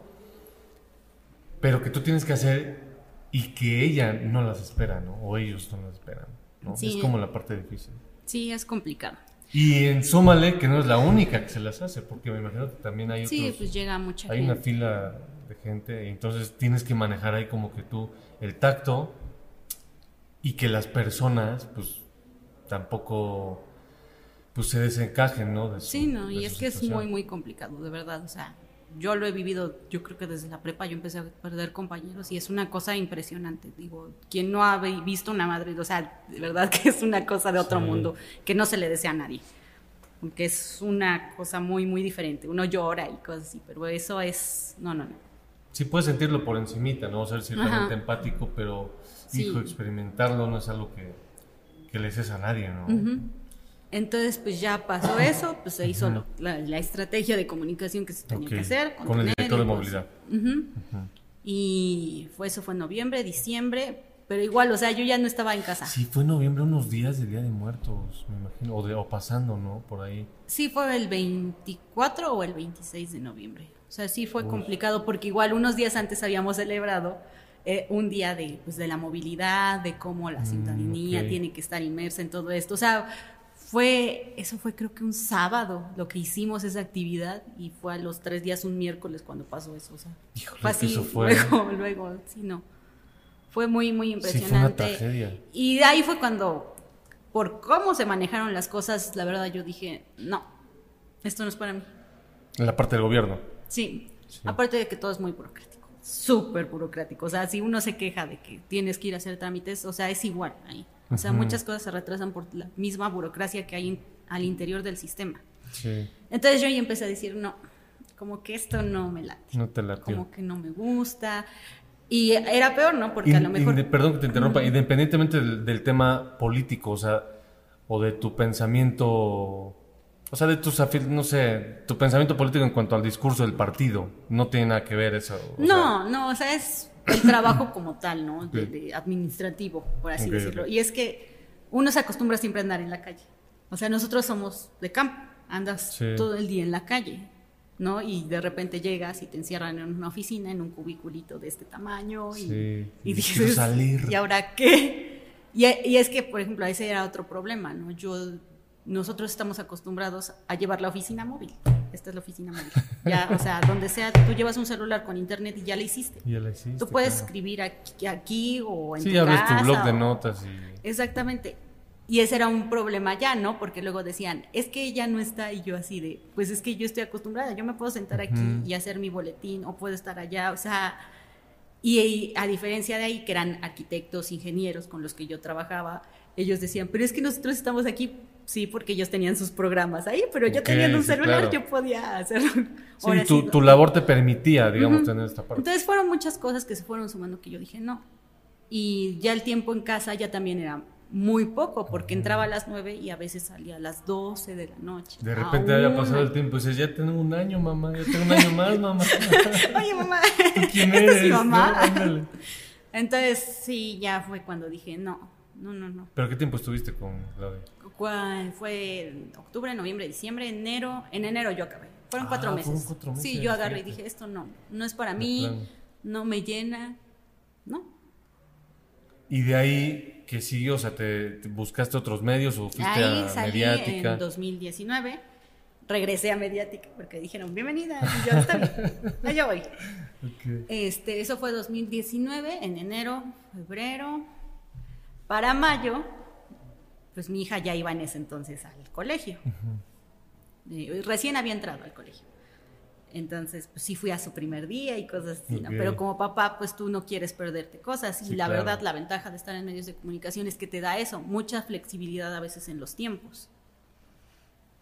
Pero que tú tienes que hacer y que ella no las espera, ¿no? O ellos no las esperan, ¿no? Es como la parte difícil. Sí, es complicado. Y en Súmale, que no es la única que se las hace, porque me imagino que también hay Sí, pues llega mucha Hay una fila de gente, entonces tienes que manejar ahí como que tú el tacto y que las personas, pues, tampoco pues se desencajen, ¿no? sí, no, y es que es muy, muy complicado, de verdad, o sea, yo lo he vivido, yo creo que desde la prepa yo empecé a perder compañeros y es una cosa impresionante. Digo, quien no ha visto una madre, o sea, de verdad que es una cosa de otro mundo que no se le desea a nadie. Porque es una cosa muy, muy diferente. Uno llora y cosas así, pero eso es. No, no, no. Sí, puedes sentirlo por encimita, ¿no? Ser ciertamente empático, pero, hijo, experimentarlo no es algo que, que le a nadie, ¿no? Entonces, pues ya pasó eso, pues se hizo la, estrategia de comunicación que se tenía que hacer. Con, el director de movilidad. Y fue, eso fue en noviembre, diciembre, pero igual, o sea, yo ya no estaba en casa. Sí, fue en noviembre, unos días del Día de Muertos, me imagino, o, de, o pasando, ¿no? Por ahí. Sí, fue el 24 o el 26 de noviembre. O sea, sí fue complicado porque igual unos días antes habíamos celebrado eh, un día de, pues, de la movilidad, de cómo la mm, ciudadanía tiene que estar inmersa en todo esto. O sea, fue, eso fue creo que un sábado lo que hicimos esa actividad y fue a los tres días un miércoles cuando pasó eso. O sea, fue así, eso fue... luego, luego, sí, no. Fue muy, muy impresionante. Y de ahí fue cuando, por cómo se manejaron las cosas, la verdad yo dije, no, esto no es para mí. En la parte del gobierno. Sí, sí. aparte de que todo es muy burocrático, súper burocrático. O sea, si uno se queja de que tienes que ir a hacer trámites, o sea, es igual ahí. O sea, muchas cosas se retrasan por la misma burocracia que hay al interior del sistema. Sí. Entonces yo ya empecé a decir, no, como que esto no me late. No te late. Como que no me gusta. Y era peor, ¿no? Porque a lo mejor... perdón que te interrumpa, independientemente del, tema político, o sea, o de tu pensamiento, o sea, de tus, no sé, tu pensamiento político en cuanto al discurso del partido, no tiene nada que ver eso. No, no, o sea, es el trabajo como tal, ¿no? De, administrativo, por así decirlo. Y es que uno se acostumbra siempre a andar en la calle. O sea, nosotros somos de campo, andas todo el día en la calle, ¿no? Y de repente llegas y te encierran en una oficina, en un cubiculito de este tamaño, y, y dices, salir. ¿y ahora qué? Y, y, es que, por ejemplo, ese era otro problema, ¿no? Yo, nosotros estamos acostumbrados a llevar la oficina móvil esta es la oficina médica. Ya, o sea, donde sea, tú llevas un celular con internet y ya la hiciste. Ya la hiciste. Tú puedes escribir aquí, aquí, o en sí, tu abres tu blog de notas. Y... Exactamente. Y ese era un problema ya, ¿no? Porque luego decían, es que ella no está y yo así de, pues es que yo estoy acostumbrada, yo me puedo sentar aquí y hacer mi boletín o puedo estar allá, o sea, y, a diferencia de ahí, que eran arquitectos, ingenieros con los que yo trabajaba, ellos decían, pero es que nosotros estamos aquí sí, porque ellos tenían sus programas ahí, pero yo tenía un celular, yo podía hacerlo. Sí, tu, labor te permitía, digamos, tener esta parte. Entonces fueron muchas cosas que se fueron sumando que yo dije, no. Y ya el tiempo en casa ya también era muy poco, porque entraba a las nueve y a veces salía a las 12 de la noche. De repente había pasado el tiempo y dices, ya tengo un año, mamá, ya tengo un año más, mamá. Oye, mamá, ¿quién eres? mi mamá? Entonces, sí, ya fue cuando dije, no, no, no, no. ¿Pero qué tiempo estuviste con Claudia? Fue octubre, noviembre, diciembre, enero. En enero yo acabé. Fueron, ah, cuatro, meses. Sí, yo agarré y dije, esto no, no es para mí, no me llena, ¿no? Y de ahí, ¿qué siguió? O sea, ¿te, buscaste otros medios o fuiste ahí a salí mediática? en 2019 regresé a Mediática porque dijeron, bienvenida, y yo, está bien, allá voy. Ok. Este, eso fue 2019, en enero, febrero. Para mayo, pues mi hija ya iba en ese entonces al colegio. Eh, recién había entrado al colegio. Entonces, pues sí fui a su primer día y cosas así. Pero como papá, pues tú no quieres perderte cosas. Y Sí, la claro. verdad, la ventaja de estar en medios de comunicación es que te da eso, mucha flexibilidad a veces en los tiempos.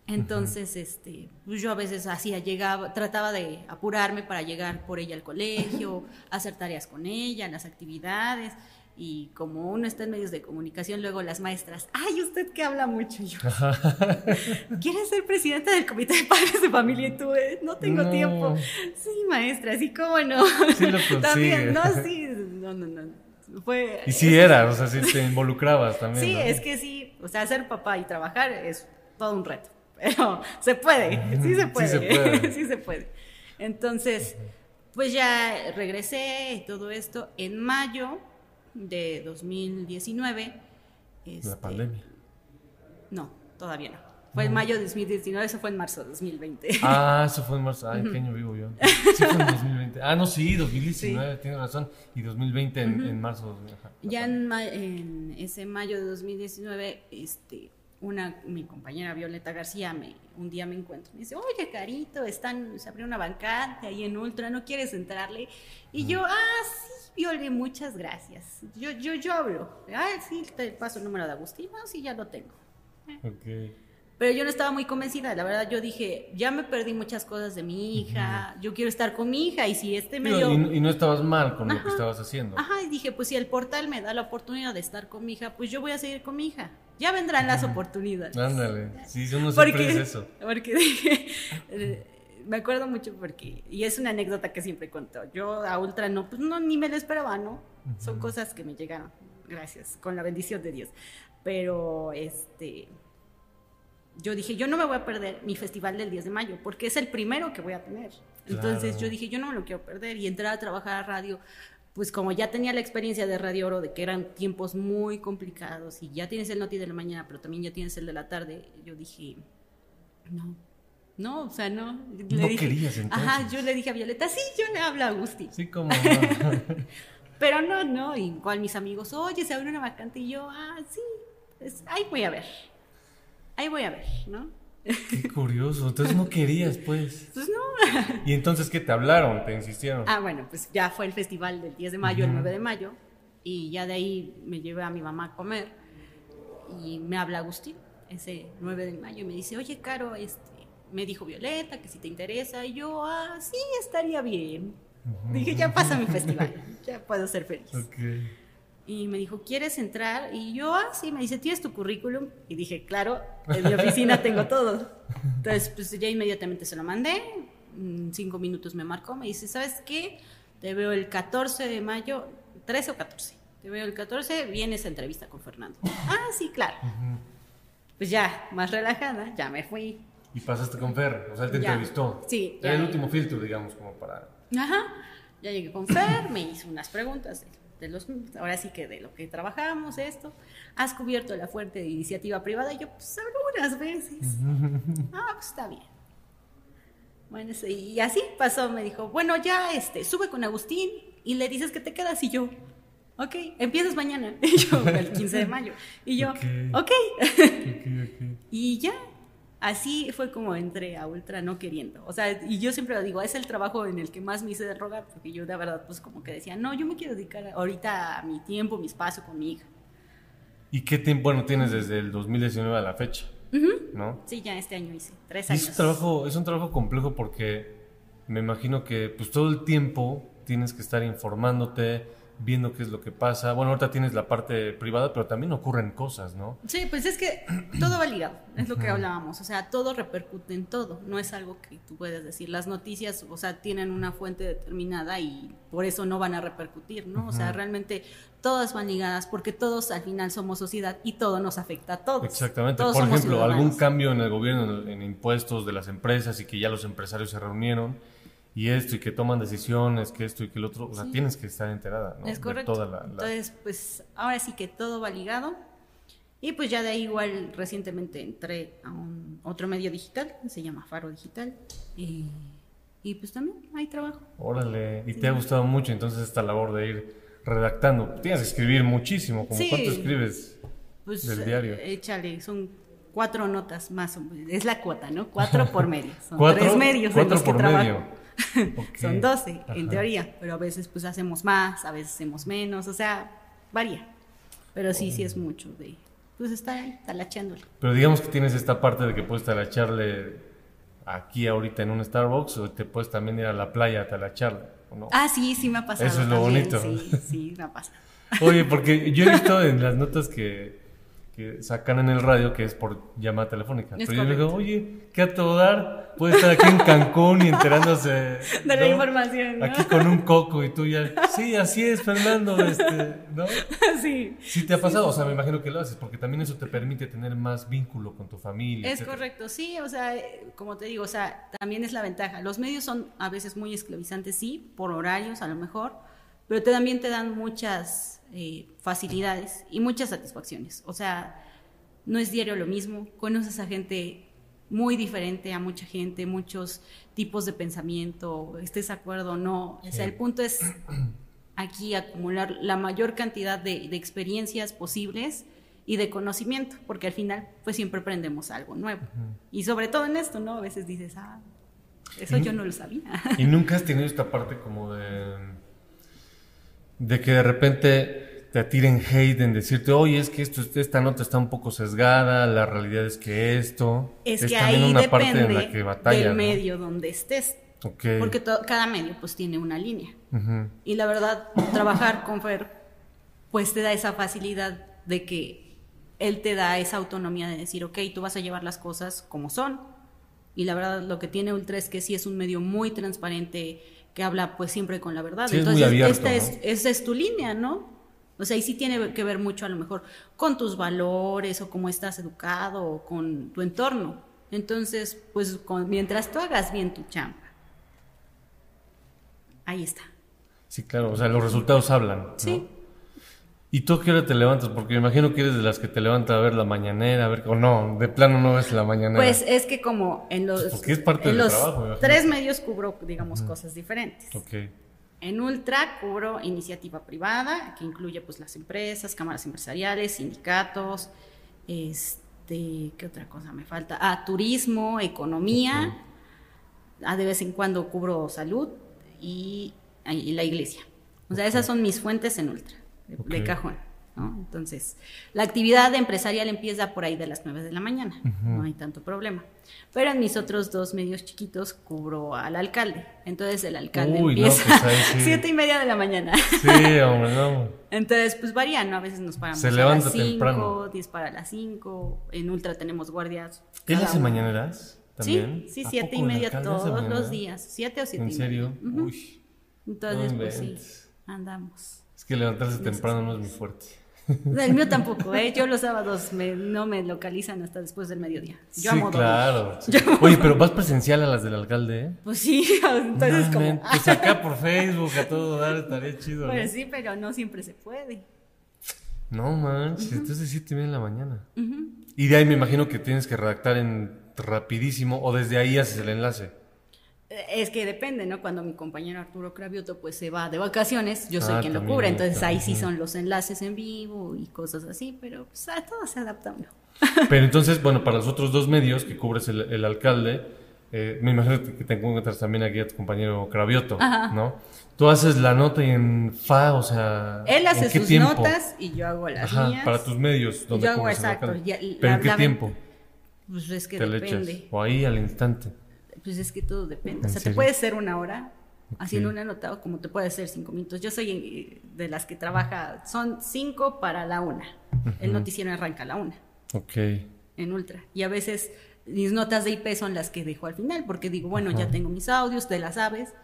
Entonces, este, pues yo a veces hacía, llegaba, trataba de apurarme para llegar por ella al colegio, hacer tareas con ella, las actividades. Y como uno está en medios de comunicación, luego las maestras, ay, usted que habla mucho. Yo, ¿quieres ser presidenta del comité de padres de familia? Y tú, "Eh, no tengo No. tiempo. Sí, maestra, así como no. Sí lo. También, no, sí, no, no, no. Fue, Y sí era, o sea, sí te involucrabas también. Sí, ¿no? es que sí, o sea, ser papá y trabajar es todo un reto, pero se puede, sí se puede, se puede. sí se puede. Entonces, pues ya regresé y todo esto en mayo de 2019. La este, pandemia. No, todavía no. Fue en mayo de 2019, eso fue en marzo de 2020. Ah, eso fue en marzo. Ay, ¿qué año vivo yo? Sí, fue en 2020. Ah, no, sí, 2019, tienes razón. Y 2020 en, en marzo. ajá. Ya en, ma- en ese mayo de 2019, este, una, mi compañera Violeta García me, un día me encuentra me dice, oye, Carito, están, se abrió una vacante ahí en Ultra, ¿no quieres entrarle? Y yo, ah, sí, Viole, muchas gracias. Yo, yo, yo hablo. Ah, sí, te paso el número de Agustín. Ah, sí, ya lo tengo. Ok. Pero yo no estaba muy convencida, la verdad yo dije, ya me perdí muchas cosas de mi hija, yo quiero estar con mi hija y si este Digo, medio... y, y no estabas mal con lo que estabas haciendo. Ajá, y dije, pues si el portal me da la oportunidad de estar con mi hija, pues yo voy a seguir con mi hija. Ya vendrán las oportunidades. Ándale. Sí, siempre Porque, es eso. porque dije, eh, me acuerdo mucho porque, y es una anécdota que siempre cuento, yo a Ultra no, pues no, ni me lo esperaba, ¿no? Son cosas que me llegaron, gracias, con la bendición de Dios. Pero, este, yo dije, yo no me voy a perder mi festival del 10 de mayo, porque es el primero que voy a tener. Entonces Claro. yo dije, yo no me lo quiero perder y entrar a trabajar a radio, pues como ya tenía la experiencia de Radio Oro, de que eran tiempos muy complicados y ya tienes el noti de la mañana, pero también ya tienes el de la tarde, yo dije, no, no, o sea, no. Le No dije- querías, entonces. Ajá, yo le dije a Violeta, sí, yo le hablo a Agustín. Sí, como. no. Pero no, no, igual mis amigos, oye, se abre una vacante y yo, ah, sí, pues, ahí voy a ver. Ahí voy a ver, ¿no? Qué curioso. Entonces no querías, pues. Pues no. ¿Y entonces qué te hablaron? ¿Te insistieron? Ah, bueno, pues ya fue el festival del 10 de mayo, el 9 de mayo, y ya de ahí me llevé a mi mamá a comer y me habla Agustín ese 9 de mayo y me dice, oye, Caro, este, me dijo Violeta que si te interesa, y yo, ah, sí, estaría bien. Dije, ya pasa mi festival, ya puedo ser feliz. Y me dijo, ¿quieres entrar? Y yo, ah, sí, me dice, ¿tienes tu currículum? Y dije, claro, en mi oficina tengo todo. Entonces, pues ya inmediatamente se lo mandé. En cinco minutos me marcó, me dice, ¿sabes qué? Te veo el 14 de mayo, 13 o 14. Te veo el 14, vienes a entrevista con Fernando. Ah, sí, claro. Pues ya, más relajada, ya me fui. Y pasaste con Fer, o sea, él te Ya. entrevistó. Sí, Era el último filtro, digamos, como para. Ajá. Ya llegué con Fer, me hizo unas preguntas de, los, ahora sí que de lo que trabajamos, esto. ¿Has cubierto la fuente de iniciativa privada? Y yo, pues algunas veces. ah, pues está bien. Bueno, y así pasó, me dijo, bueno, ya este, sube con Agustín y le dices que te quedas y yo, ok, empiezas mañana. Y yo, el 15 de mayo. Y yo, Ok. ok. Ok, ok. Y ya, así fue como entré a Ultra no queriendo. O sea, y yo siempre lo digo, es el trabajo en el que más me hice de rogar, porque yo de verdad pues como que decía, no, yo me quiero dedicar ahorita a mi tiempo, mi espacio con mi hija. ¿Y qué tiempo, bueno, tienes desde el 2019 a la fecha? ¿No? Sí, ya este año hice, tres Y años. es un trabajo, es un trabajo complejo porque me imagino que pues todo el tiempo tienes que estar informándote, viendo qué es lo que pasa. Bueno, ahorita tienes la parte privada, pero también ocurren cosas, ¿no? Sí, pues es que todo va ligado, es lo que hablábamos, o sea, todo repercute en todo, no es algo que tú puedes decir. Las noticias, o sea, tienen una fuente determinada y por eso no van a repercutir, ¿no? O sea, realmente todas van ligadas porque todos al final somos sociedad y todo nos afecta a todos. Exactamente. Todos Por ejemplo, algún cambio en el gobierno, en, en impuestos de las empresas y que ya los empresarios se reunieron y esto y que toman decisiones, que esto y que el otro, o sea, Sí. tienes que estar enterada, ¿no? Es De correcto. toda la- la- Entonces, pues ahora sí que todo va ligado. Y pues ya de ahí igual recientemente entré a un otro medio digital, se llama Faro Digital. Y, y pues también hay trabajo. Órale, y te ha gustado mucho entonces esta labor de ir redactando. Tienes que escribir muchísimo, como Sí. cuánto escribes Pues del diario. eh, échale, son cuatro notas más, es la cuota, ¿no? Cuatro por medio. Son ¿Cuatro? tres medios en Cuatro los que por trabajo. Son doce, Ajá. en teoría, pero a veces pues hacemos más, a veces hacemos menos, o sea, varía. Pero sí, sí es mucho de, pues estar ahí, talacheándole. Pero digamos que tienes esta parte de que puedes talacharle aquí ahorita en un Starbucks o te puedes también ir a la playa a talacharle, ¿o no? Ah, sí, sí me ha pasado. Eso es lo también, bonito. Sí, sí, me ha pasado. Oye, porque yo he visto en las notas que, que sacan en el radio que es por llamada telefónica. Es Pero yo digo, correcto. oye, ¿qué a todo dar? Puede estar aquí en Cancún y enterándose De la información, ¿no? Aquí con un coco y tú ya, sí, así es, Fernando, este, ¿no? sí. Sí te ha pasado, o sea, me imagino que lo haces, porque también eso te permite tener más vínculo con tu familia. Es etcétera. correcto, sí, o sea, eh, como te digo, o sea, también es la ventaja. Los medios son a veces muy esclavizantes, sí, por horarios a lo mejor, pero te- también te dan muchas eh, facilidades y muchas satisfacciones. O sea, no es diario lo mismo, conoces a gente muy diferente, a mucha gente, muchos tipos de pensamiento, estés de acuerdo o no. O sea, el punto es aquí acumular la mayor cantidad de, de experiencias posibles y de conocimiento, porque al final pues siempre aprendemos algo nuevo. Y sobre todo en esto, ¿no? A veces dices, ah, eso yo no lo sabía. Y nunca has tenido esta parte como de. De que de repente te tiren hate en decirte, oye, es que esto, esta nota está un poco sesgada, la realidad es que esto. es que también ahí una parte en la que batalla. del ¿no? medio donde estés, Ok. porque cada medio pues tiene una línea. Y la verdad, trabajar con Fer, pues te da esa facilidad de que él te da esa autonomía de decir, ok, tú vas a llevar las cosas como son. Y la verdad, lo que tiene Ultra es que sí es un medio muy transparente, que habla pues siempre con la verdad. Sí, es Entonces, abierto, esta ¿no? es, esa es tu línea, ¿no? O sea, y sí tiene que ver mucho a lo mejor con tus valores o cómo estás educado o con tu entorno. Entonces, pues con- mientras tú hagas bien tu chamba, ahí está. Sí, claro, o sea, los resultados hablan. ¿no? Sí. ¿Y tú a qué hora te levantas? Porque me imagino que eres de las que te levantas a ver la mañanera, a ver, o no, de plano no ves la mañanera. Pues es que como en los, Porque es parte en del los trabajo, tres medios cubro, digamos, cosas diferentes. Ok. En Ultra cubro iniciativa privada, que incluye pues las empresas, cámaras empresariales, sindicatos, este, ¿qué otra cosa me falta? Ah, turismo, economía, ah, de vez en cuando cubro salud y, y la iglesia. O sea, esas son mis fuentes en Ultra, de, cajón. ¿no? Entonces, la actividad empresarial empieza por ahí de las 9 de la mañana, no hay tanto problema. Pero en mis otros dos medios chiquitos cubro al alcalde. Entonces el alcalde Uy, no, empieza pues sí. siete y media de la mañana. Sí, hombre, no. Entonces, pues varía, ¿no? A veces nos paramos Se a las 5, temprano. 10 para las 5. En Ultra tenemos guardias. ¿Él cada hace uno. mañaneras? ¿También? Sí, sí, ¿A siete y media todos los días. Siete o siete ¿En y serio? media. Ujú. Uy, Entonces, no pues sí, andamos. Es que levantarse temprano no es muy fuerte. El mío tampoco, ¿eh? Yo los sábados me- no me localizan hasta después del mediodía. Yo sí, amo claro. sí. Oye, pero vas presencial a las del alcalde, ¿eh? Pues sí, entonces No, como... Pues acá por Facebook, a todo dar, estaría chido. ¿no? Pues sí, pero no siempre se puede. No manches, entonces siete y media de la mañana. Y de ahí me imagino que tienes que redactar en rapidísimo o desde ahí haces el enlace. Es que depende, ¿no? Cuando mi compañero Arturo Cravioto pues se va de vacaciones, yo soy Ah, quien lo cubre, entonces ahí sí son los enlaces en vivo y cosas así, pero pues a todo se adapta uno. Pero entonces, bueno, para los otros dos medios que cubres el, el alcalde, eh, me imagino que te encuentras también aquí a tu compañero Cravioto, ¿no? Tú haces la nota y en fa, o sea. Él hace ¿en qué sus tiempo? notas y yo hago las Ajá, mías. para tus medios, donde Yo hago exacto. la- Pero ¿en qué la- tiempo Pues es que te le depende. echas? O ahí al instante. Pues es que todo depende. O ¿En sea, te puede ser una hora haciendo Ok. una nota o como te puede ser cinco minutos. Yo soy eh, de las que trabaja, son cinco para la una. El noticiero arranca a la una Ok. en Ultra. Y a veces mis notas de IP son las que dejo al final, porque digo, bueno, ya tengo mis audios, te las sabes.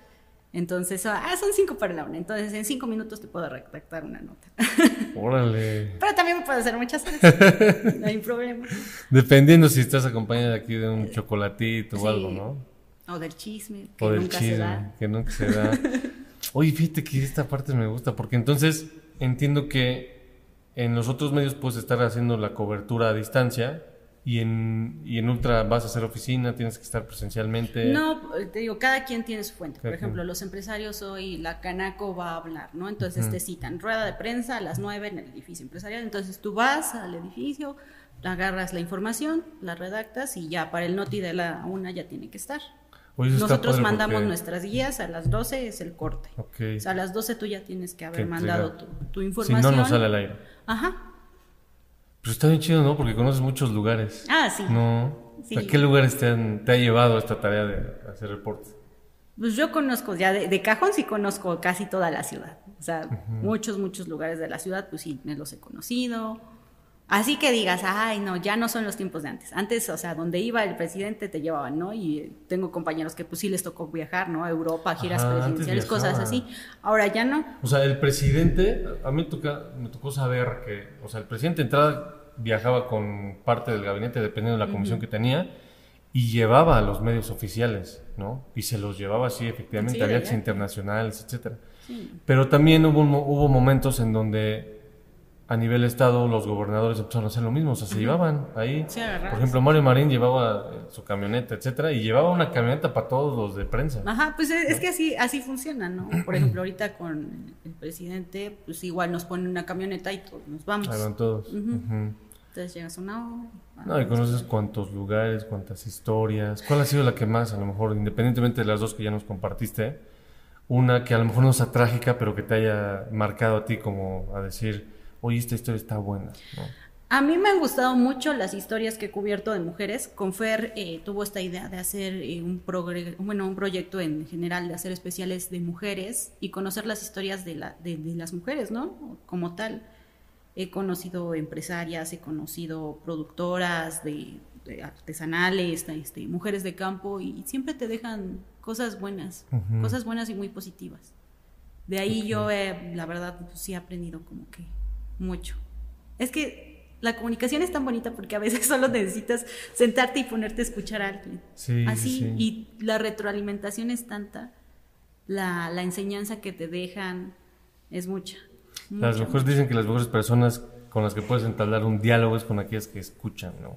Entonces, ah, son cinco para la una. Entonces, en cinco minutos te puedo redactar una nota. Órale. Pero también me puedo hacer muchas horas. No hay problema. Dependiendo si estás acompañada aquí de un chocolatito o algo, ¿no? O del chisme, que O del nunca se chisme, da. que nunca se da. Oye, fíjate que esta parte me gusta, porque entonces entiendo que en los otros medios puedes estar haciendo la cobertura a distancia y en, y en Ultra vas a hacer oficina, tienes que estar presencialmente. No, te digo, cada quien tiene su fuente. Por ejemplo, quien. los empresarios hoy, la Canaco va a hablar, ¿no? Entonces te citan rueda de prensa a las 9 en el edificio empresarial. Entonces tú vas al edificio, agarras la información, la redactas y ya para el noti de la una ya tiene que estar. Oye, Nosotros padre mandamos porque- nuestras guías, a las 12 es el corte. O sea, a las 12 tú ya tienes que haber Que mandado tu, tu Si información. no, no sale al aire. Ajá. Pero está bien chido, ¿no? Porque conoces muchos lugares. Ah, sí. No. Sí. ¿A qué lugares te, han- te ha llevado esta tarea de hacer reportes? Pues yo conozco, ya de, de cajón sí conozco casi toda la ciudad. O sea, muchos, muchos lugares de la ciudad, pues sí, me los he conocido. Así que digas, ay, no, ya no son los tiempos de antes. Antes, o sea, donde iba el presidente te llevaban, ¿no? Y eh, tengo compañeros que pues sí les tocó viajar, ¿no? A Europa, giras Ajá, presidenciales, cosas así. Ahora ya no. O sea, el presidente, a mí toca, me tocó saber que, o sea, el presidente de entrada viajaba con parte del gabinete, dependiendo de la comisión que tenía, y llevaba a los medios oficiales, ¿no? Y se los llevaba así, efectivamente, Sí, a de viajes allá. internacionales, etcétera. Sí. Pero también hubo, hubo momentos en donde a nivel estado los gobernadores empezaron a hacer lo mismo, o sea, se llevaban ahí. Sí. Por ejemplo, Mario Marín llevaba eh, su camioneta, etcétera, y llevaba una camioneta para todos los de prensa. Ajá, pues es, es que así, así funciona, ¿no? Por ejemplo, ahorita con el presidente, pues igual nos pone una camioneta y todos nos vamos. Ahí van todos. Entonces llegas a una hora. No, y conoces cuántos lugares, cuántas historias. ¿Cuál ha sido la que más, a lo mejor, independientemente de las dos que ya nos compartiste, una que a lo mejor no sea trágica, pero que te haya marcado a ti como a decir, oye, esta historia está buena? ¿no? A mí me han gustado mucho las historias que he cubierto de mujeres. Confer eh, tuvo esta idea de hacer eh, un, bueno, un proyecto en general de hacer especiales de mujeres y conocer las historias de, la, de, de las mujeres, ¿no? Como tal. He conocido empresarias, he conocido productoras de, de artesanales, este, mujeres de campo y siempre te dejan cosas buenas, cosas buenas y muy positivas. De ahí yo, la verdad, pues, sí he aprendido como que mucho. Es que la comunicación es tan bonita porque a veces solo necesitas sentarte y ponerte a escuchar a alguien. Sí, Así, sí. y la retroalimentación es tanta, la, la enseñanza que te dejan es mucha. Las mujeres dicen que las mejores personas con las que puedes entablar un diálogo es con aquellas que escuchan, ¿no?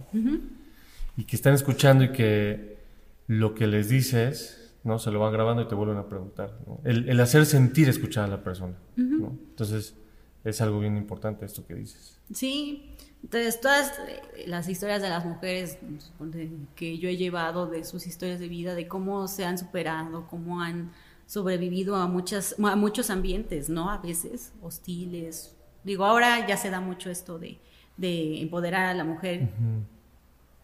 Y que están escuchando y que lo que les dices, ¿no? Se lo van grabando y te vuelven a preguntar, ¿no? El, el hacer sentir escuchar a la persona, ¿no? Entonces, es algo bien importante esto que dices. Sí, entonces todas eh, las historias de las mujeres de- que yo he llevado, de sus historias de vida, de cómo se han superado, cómo han sobrevivido a muchas a muchos ambientes, ¿no? A veces hostiles. Digo, ahora ya se da mucho esto de, de empoderar a la mujer.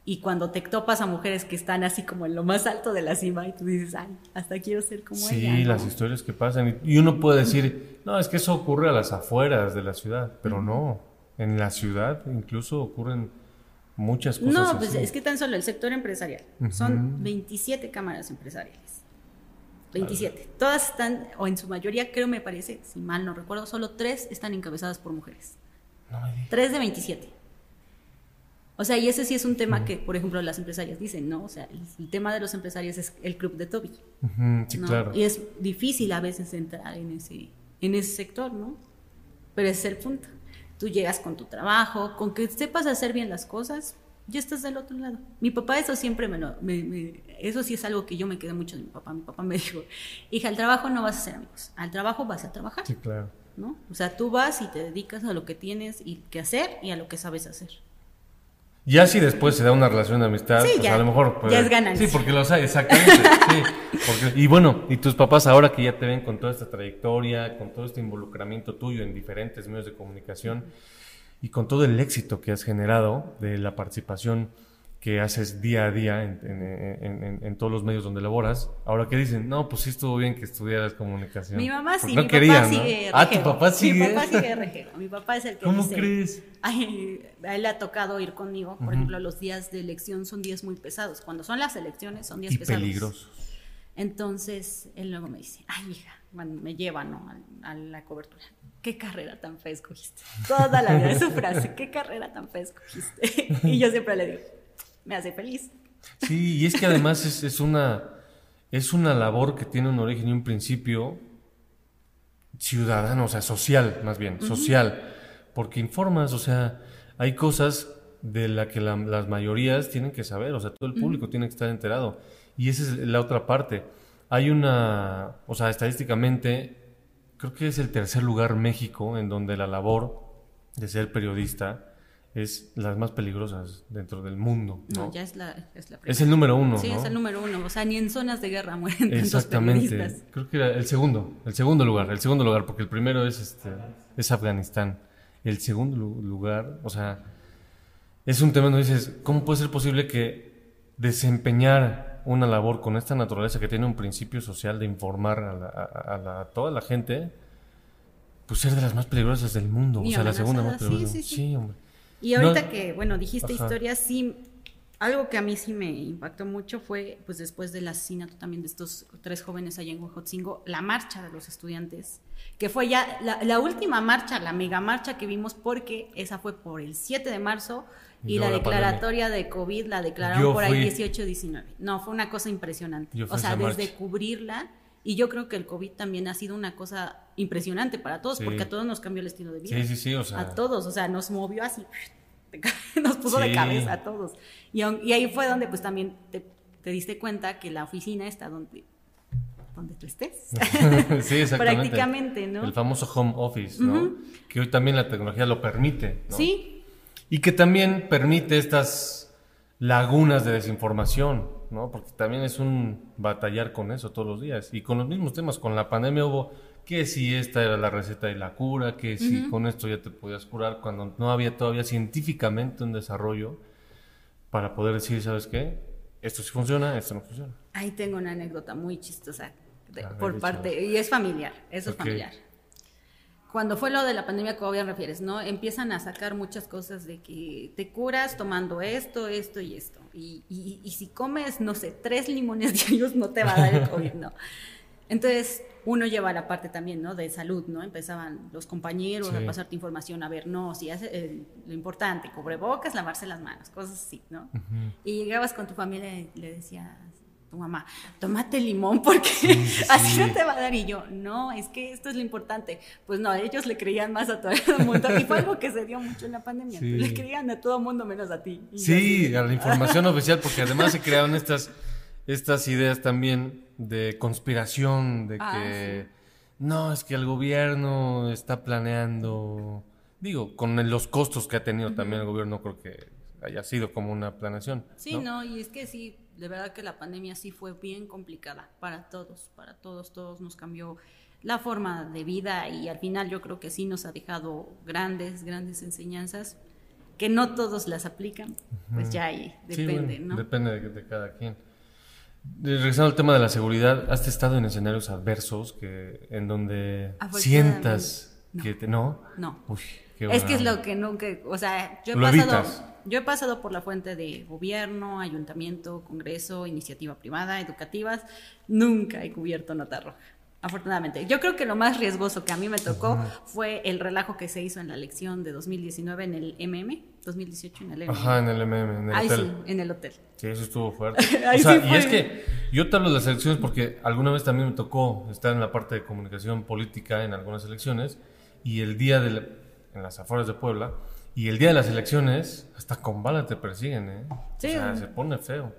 Y cuando te topas a mujeres que están así como en lo más alto de la cima y tú dices, ay, hasta quiero ser como Sí, ella. ¿no? las historias que pasan. Y uno puede decir, no, es que eso ocurre a las afueras de la ciudad, pero no. En la ciudad incluso ocurren muchas cosas. No, pues así. es que tan solo el sector empresarial. Son 27 cámaras empresariales. 27. Todas están, o en su mayoría, creo me parece, si mal no recuerdo, solo tres están encabezadas por mujeres. No me digas. 3 de 27. O sea, y ese sí es un tema que, por ejemplo, las empresarias dicen, ¿no? O sea, el, el tema de los empresarios es el club de Toby. Sí, ¿no? claro. Y es difícil a veces entrar en ese, en ese sector, ¿no? Pero ese es el punto. Tú llegas con tu trabajo, con que sepas hacer bien las cosas, ya estás del otro lado. Mi papá eso siempre me lo... me- me- eso sí es algo que yo me quedé mucho de mi papá. Mi papá me dijo, hija, al trabajo no vas a ser amigos, al trabajo vas a trabajar, Sí, claro. ¿no? O sea, tú vas y te dedicas a lo que tienes y que hacer y a lo que sabes hacer. Ya si después se da una relación de amistad, Sí, pues ya- a lo mejor... ya es ganancia. Sí, porque los hay, exactamente. sí, porque- y bueno, y tus papás ahora que ya te ven con toda esta trayectoria, con todo este involucramiento tuyo en diferentes medios de comunicación y con todo el éxito que has generado de la participación que haces día a día en, en- en- en- todos los medios donde laboras, ahora que dicen, no, pues sí estuvo bien que estudiaras comunicación. Mi mamá Porque sí, no mi querían, papá ¿no? sigue Ah, tu papá sigue. Mi papá sigue rejego. Mi papá es el que ¿Cómo dice, crees? Ay, a él le ha tocado ir conmigo. Por ejemplo, los días de elección son días muy pesados. Cuando son las elecciones son días Y pesados. peligrosos. Entonces, él luego me dice, ay, hija, bueno, me lleva, ¿no? A, a la cobertura. ¿Qué carrera tan fea escogiste? Toda la vida es su frase, ¿qué carrera tan fea escogiste? y yo siempre le digo, me hace feliz. Sí, y es que además es, es una es una labor que tiene un origen y un principio ciudadano, o sea, social, más bien, social. porque informas, o sea, hay cosas de las que las mayorías tienen que saber, o sea, todo el público tiene que estar enterado. Y esa es la otra parte. Hay una, o sea, estadísticamente, creo que es el tercer lugar México en donde la labor de ser periodista es las más peligrosas dentro del mundo. No, ya es la, es la Es el número uno. Sí, es el número uno. O sea, ni en zonas de guerra mueren Exactamente. Creo que era el segundo, el segundo lugar, el segundo lugar, porque el primero es este, es Afganistán. El segundo lugar, o sea, es un tema donde dices, ¿cómo puede ser posible que desempeñar una labor con esta naturaleza que tiene un principio social de informar a, toda la gente, pues ser de las más peligrosas del mundo? o sea, la segunda más peligrosa. Sí, sí, hombre. Y ahorita que, bueno, dijiste historia, sí, algo que a mí sí me impactó mucho fue, pues después del asesinato también de estos tres jóvenes allá en Huejotzingo, la marcha de los estudiantes, que fue ya la, última marcha, la mega marcha que vimos, porque esa fue por el 7 de marzo y, la, declaratoria de COVID la declararon por ahí 18-19. No, fue una cosa impresionante. O sea, desde cubrirla. Y yo creo que el COVID también ha sido una cosa impresionante para todos, porque a todos nos cambió el estilo de vida. Sí, sí, sí, o sea. A todos, o sea, nos movió así, nos puso de cabeza a todos. Y, y, ahí fue donde pues también te, diste cuenta que la oficina está donde donde tú estés. sí, exactamente. Prácticamente, ¿no? El famoso home office, ¿no? Que hoy también la tecnología lo permite, ¿no? Sí. Y que también permite estas lagunas de desinformación, ¿no? Porque también es un batallar con eso todos los días. Y con los mismos temas, con la pandemia hubo que si esta era la receta de la cura, que si con esto ya te podías curar, cuando no había todavía científicamente un desarrollo para poder decir, ¿sabes qué? Esto sí funciona, esto no funciona. Ahí tengo una anécdota muy chistosa por parte, y es familiar, eso es familiar. Cuando fue lo de la pandemia, ¿cómo bien refieres? ¿No? Empiezan a sacar muchas cosas de que te curas tomando esto, esto y esto. Y, y, si comes, no sé, tres limones diarios no te va a dar el COVID, ¿no? Entonces, uno lleva la parte también, ¿no? De salud, ¿no? Empezaban los compañeros a pasarte información, a ver, no, si hace eh, lo importante, cubrebocas, lavarse las manos, cosas así, ¿no? Y llegabas con tu familia y le decías, tu mamá, tómate limón porque así no te va a dar. Y yo, no, es que esto es lo importante. Pues no, ellos le creían más a todo el mundo. Y fue algo que se dio mucho en la pandemia. Le creían a todo el mundo menos a ti. sí, a la información oficial, porque además se crearon estas, estas ideas también de conspiración, de ah, que no, es que el gobierno está planeando. Digo, con los costos que ha tenido también el gobierno, creo que haya sido como una planeación. Sí, no, y es que sí de verdad que la pandemia sí fue bien complicada para todos, para todos, todos nos cambió la forma de vida y al final yo creo que sí nos ha dejado grandes, grandes enseñanzas que no todos las aplican, pues ya ahí depende, ¿no? Depende de, cada quien. Regresando al tema de la seguridad, ¿has estado en escenarios adversos que en donde sientas que te no? No. Uy, es que es lo que nunca, o sea, yo he pasado yo he pasado por la fuente de gobierno, ayuntamiento, congreso, iniciativa privada, educativas, nunca he cubierto nota roja. Afortunadamente. Yo creo que lo más riesgoso que a mí me tocó fue el relajo que se hizo en la elección de 2019 en el MM, 2018 en el MM. Ajá, en el MM, en el Ahí hotel. sí, en el hotel. Sí, eso estuvo fuerte. o sea, y es que yo te hablo de las elecciones porque alguna vez también me tocó estar en la parte de comunicación política en algunas elecciones y el día de en las afueras de Puebla y el día de las elecciones, hasta con bala te persiguen, ¿eh? Sí. O sea, se pone feo.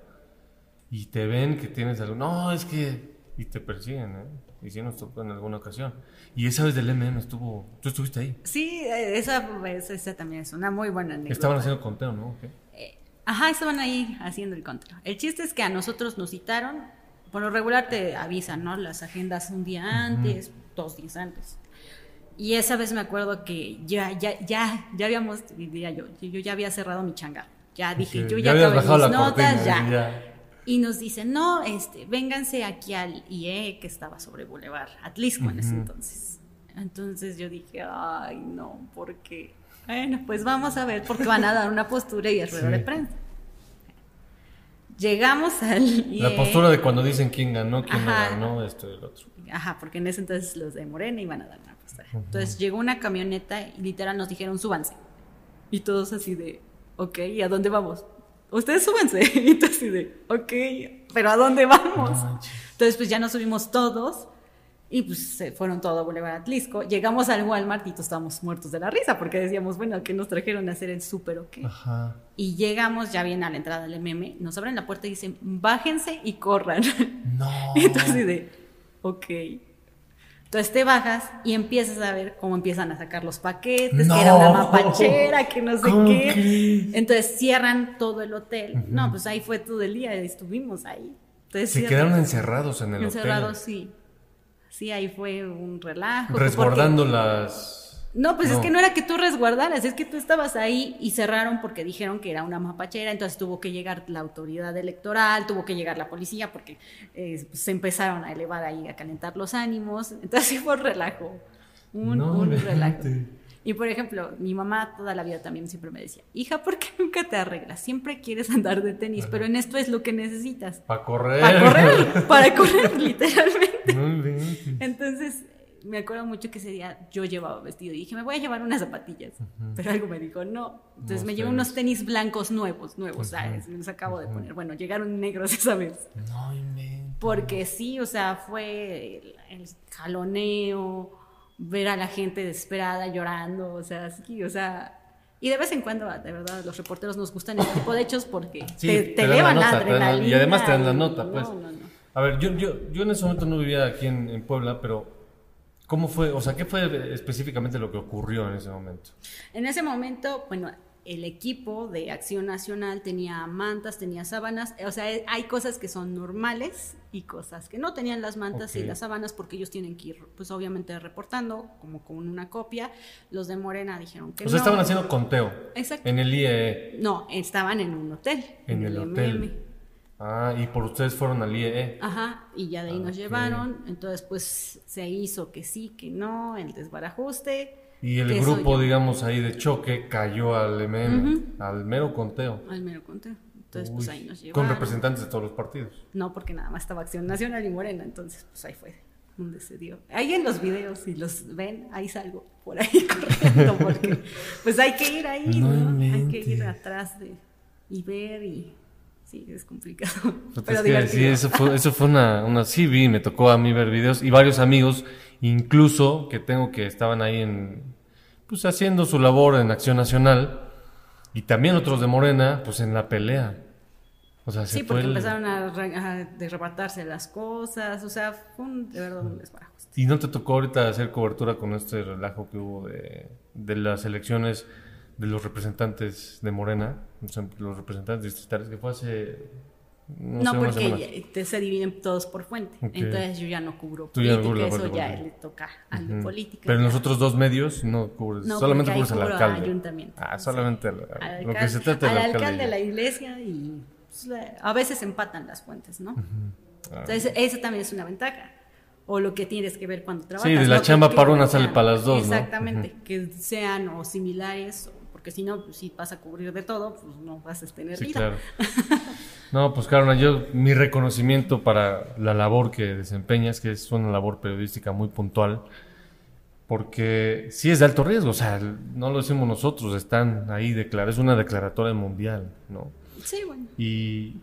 Y te ven que tienes algo. No, es que. Y te persiguen, ¿eh? Y si nos tocó en alguna ocasión. Y esa vez del MM estuvo. ¿Tú estuviste ahí? Sí, esa, esa, también es una muy buena anécdota. Estaban haciendo conteo, ¿no? Eh, ajá, estaban ahí haciendo el conteo. El chiste es que a nosotros nos citaron. Por lo regular te avisan, ¿no? Las agendas un día antes, dos días antes. Y esa vez me acuerdo que ya, ya, ya, ya habíamos, diría yo, yo ya había cerrado mi changa. Ya dije, yo ya, acabé mis notas, ya. Y nos dicen, no, este, vénganse aquí al IE que estaba sobre Boulevard, Atlisco en ese entonces. Entonces yo dije, ay, no, porque, bueno, pues vamos a ver, porque van a dar una postura y es rueda de prensa. Llegamos al IE. La postura de cuando dicen quién ganó, quién no ganó, esto y el otro. Ajá, porque en ese entonces los de Morena iban a dar una entonces llegó una camioneta y literal nos dijeron, súbanse. Y todos así de, ok, ¿y a dónde vamos? Ustedes súbanse. Y todos así de, ok, pero ¿a dónde vamos? Entonces pues ya nos subimos todos Y pues se fueron todo a Boulevard Atlisco. Llegamos al Walmart y todos estábamos muertos de la risa porque decíamos, bueno, ¿qué nos trajeron a hacer el súper o qué? Ajá. Y llegamos ya bien a la entrada del MM, nos abren la puerta y dicen, bájense y corran. No. Y entonces de, ok. Entonces te bajas y empiezas a ver cómo empiezan a sacar los paquetes, No. que era una mapachera, que no sé ¿Cómo qué. Entonces cierran todo el hotel. No, pues ahí fue todo el día, estuvimos ahí. Entonces, Se cierran- quedaron encerrados en el encerrados, hotel. sí. Sí, ahí fue un relajo. Resguardando las. No, pues No. es que no era que tú resguardaras, es que tú estabas ahí y cerraron porque dijeron que era una mapachera, entonces tuvo que llegar la autoridad electoral, tuvo que llegar la policía porque eh, pues, se empezaron a elevar ahí, a calentar los ánimos, entonces fue un relajo, un, No, un relajo. Y por ejemplo, mi mamá toda la vida también siempre me decía, hija, ¿por qué nunca te arreglas? Siempre quieres andar de tenis, pero en esto es lo que necesitas. Para correr. Para correr, para correr literalmente. Entonces, me acuerdo mucho que ese día yo llevaba vestido y dije, me voy a llevar unas zapatillas. Pero algo me dijo, no. Entonces me llevé unos tenis blancos nuevos, nuevos, ¿sabes? Me los acabo de poner. Bueno, llegaron negros esa vez. No. Porque sí, o sea, fue el, el jaloneo, ver a la gente desesperada llorando, o sea, sí, o sea. Y de vez en cuando, de verdad, los reporteros nos gustan este tipo de hechos porque Sí, te, te te elevan la, nota, adrenalina. y además te dan la nota, pues. No, no, no. A ver, yo, yo, yo en ese momento no vivía aquí en, en Puebla, pero ¿cómo fue? O sea, ¿qué fue específicamente lo que ocurrió en ese momento? En ese momento, bueno, el equipo de Acción Nacional tenía mantas, tenía sábanas, o sea, hay cosas que son normales y cosas que no tenían las mantas y las sábanas porque ellos tienen que ir, pues obviamente reportando, como con una copia. Los de Morena dijeron que O sea, no. estaban haciendo conteo. Exacto. En el IEE. No, estaban en un hotel. En el hotel. MM. Ah, y por ustedes fueron al IEE. Ajá, y ya de ahí nos Ok. llevaron. Entonces, pues se hizo que sí, que no, el desbarajuste. Y el grupo, digamos, ahí de choque cayó al MM, al mero conteo. Al mero conteo. Entonces, pues ahí nos llevaron. Con representantes de todos los partidos. No, porque nada más estaba Acción Nacional y Morena, entonces pues ahí fue donde se dio. Ahí en los videos, si los ven, ahí salgo por ahí corriendo, porque pues hay que ir ahí, No ¿no? Hay que ir atrás de y ver y sí, es complicado. Pero es que sí, eso fue, eso fue una, una, sí vi, me tocó a mí ver videos y varios amigos, incluso que tengo que estaban ahí en, pues haciendo su labor en Acción Nacional y también otros de Morena, pues en la pelea. O sea, se Sí, porque el- empezaron a, a las cosas, o sea, fue un, de verdad un desbarajo. ¿Y no te tocó ahorita hacer cobertura con este relajo que hubo de, de las elecciones de los representantes de Morena, los representantes distritales, que fue hace... No, No, sé, porque ya- te- se dividen todos por fuente. Ok. Entonces yo ya no cubro Tú ya no política, cubres la eso ya le toca al de Ujú. política. Pero ya. los otros dos medios no cubres, No, solamente cubres al alcalde. ayuntamiento. Ah, Sí. solamente al- al lo que se trata al alcalde. alcalde de ya. la iglesia y pues, a veces empatan las fuentes, ¿no? Ah. Entonces, esa también es una ventaja. O lo que tienes que ver cuando trabajas. de la ¿no? Chamba que- para una sale para las dos, ¿no? Exactamente, que sean o similares, o- porque si no, pues, si vas a cubrir de todo, pues no vas a tener Sí, vida. claro. No, pues Carona, yo mi reconocimiento para la labor que desempeñas, que es una labor periodística muy puntual, porque sí es de alto riesgo, o sea, no lo decimos nosotros, están ahí declarados, es una declaratoria mundial, ¿no? Sí, bueno. Y,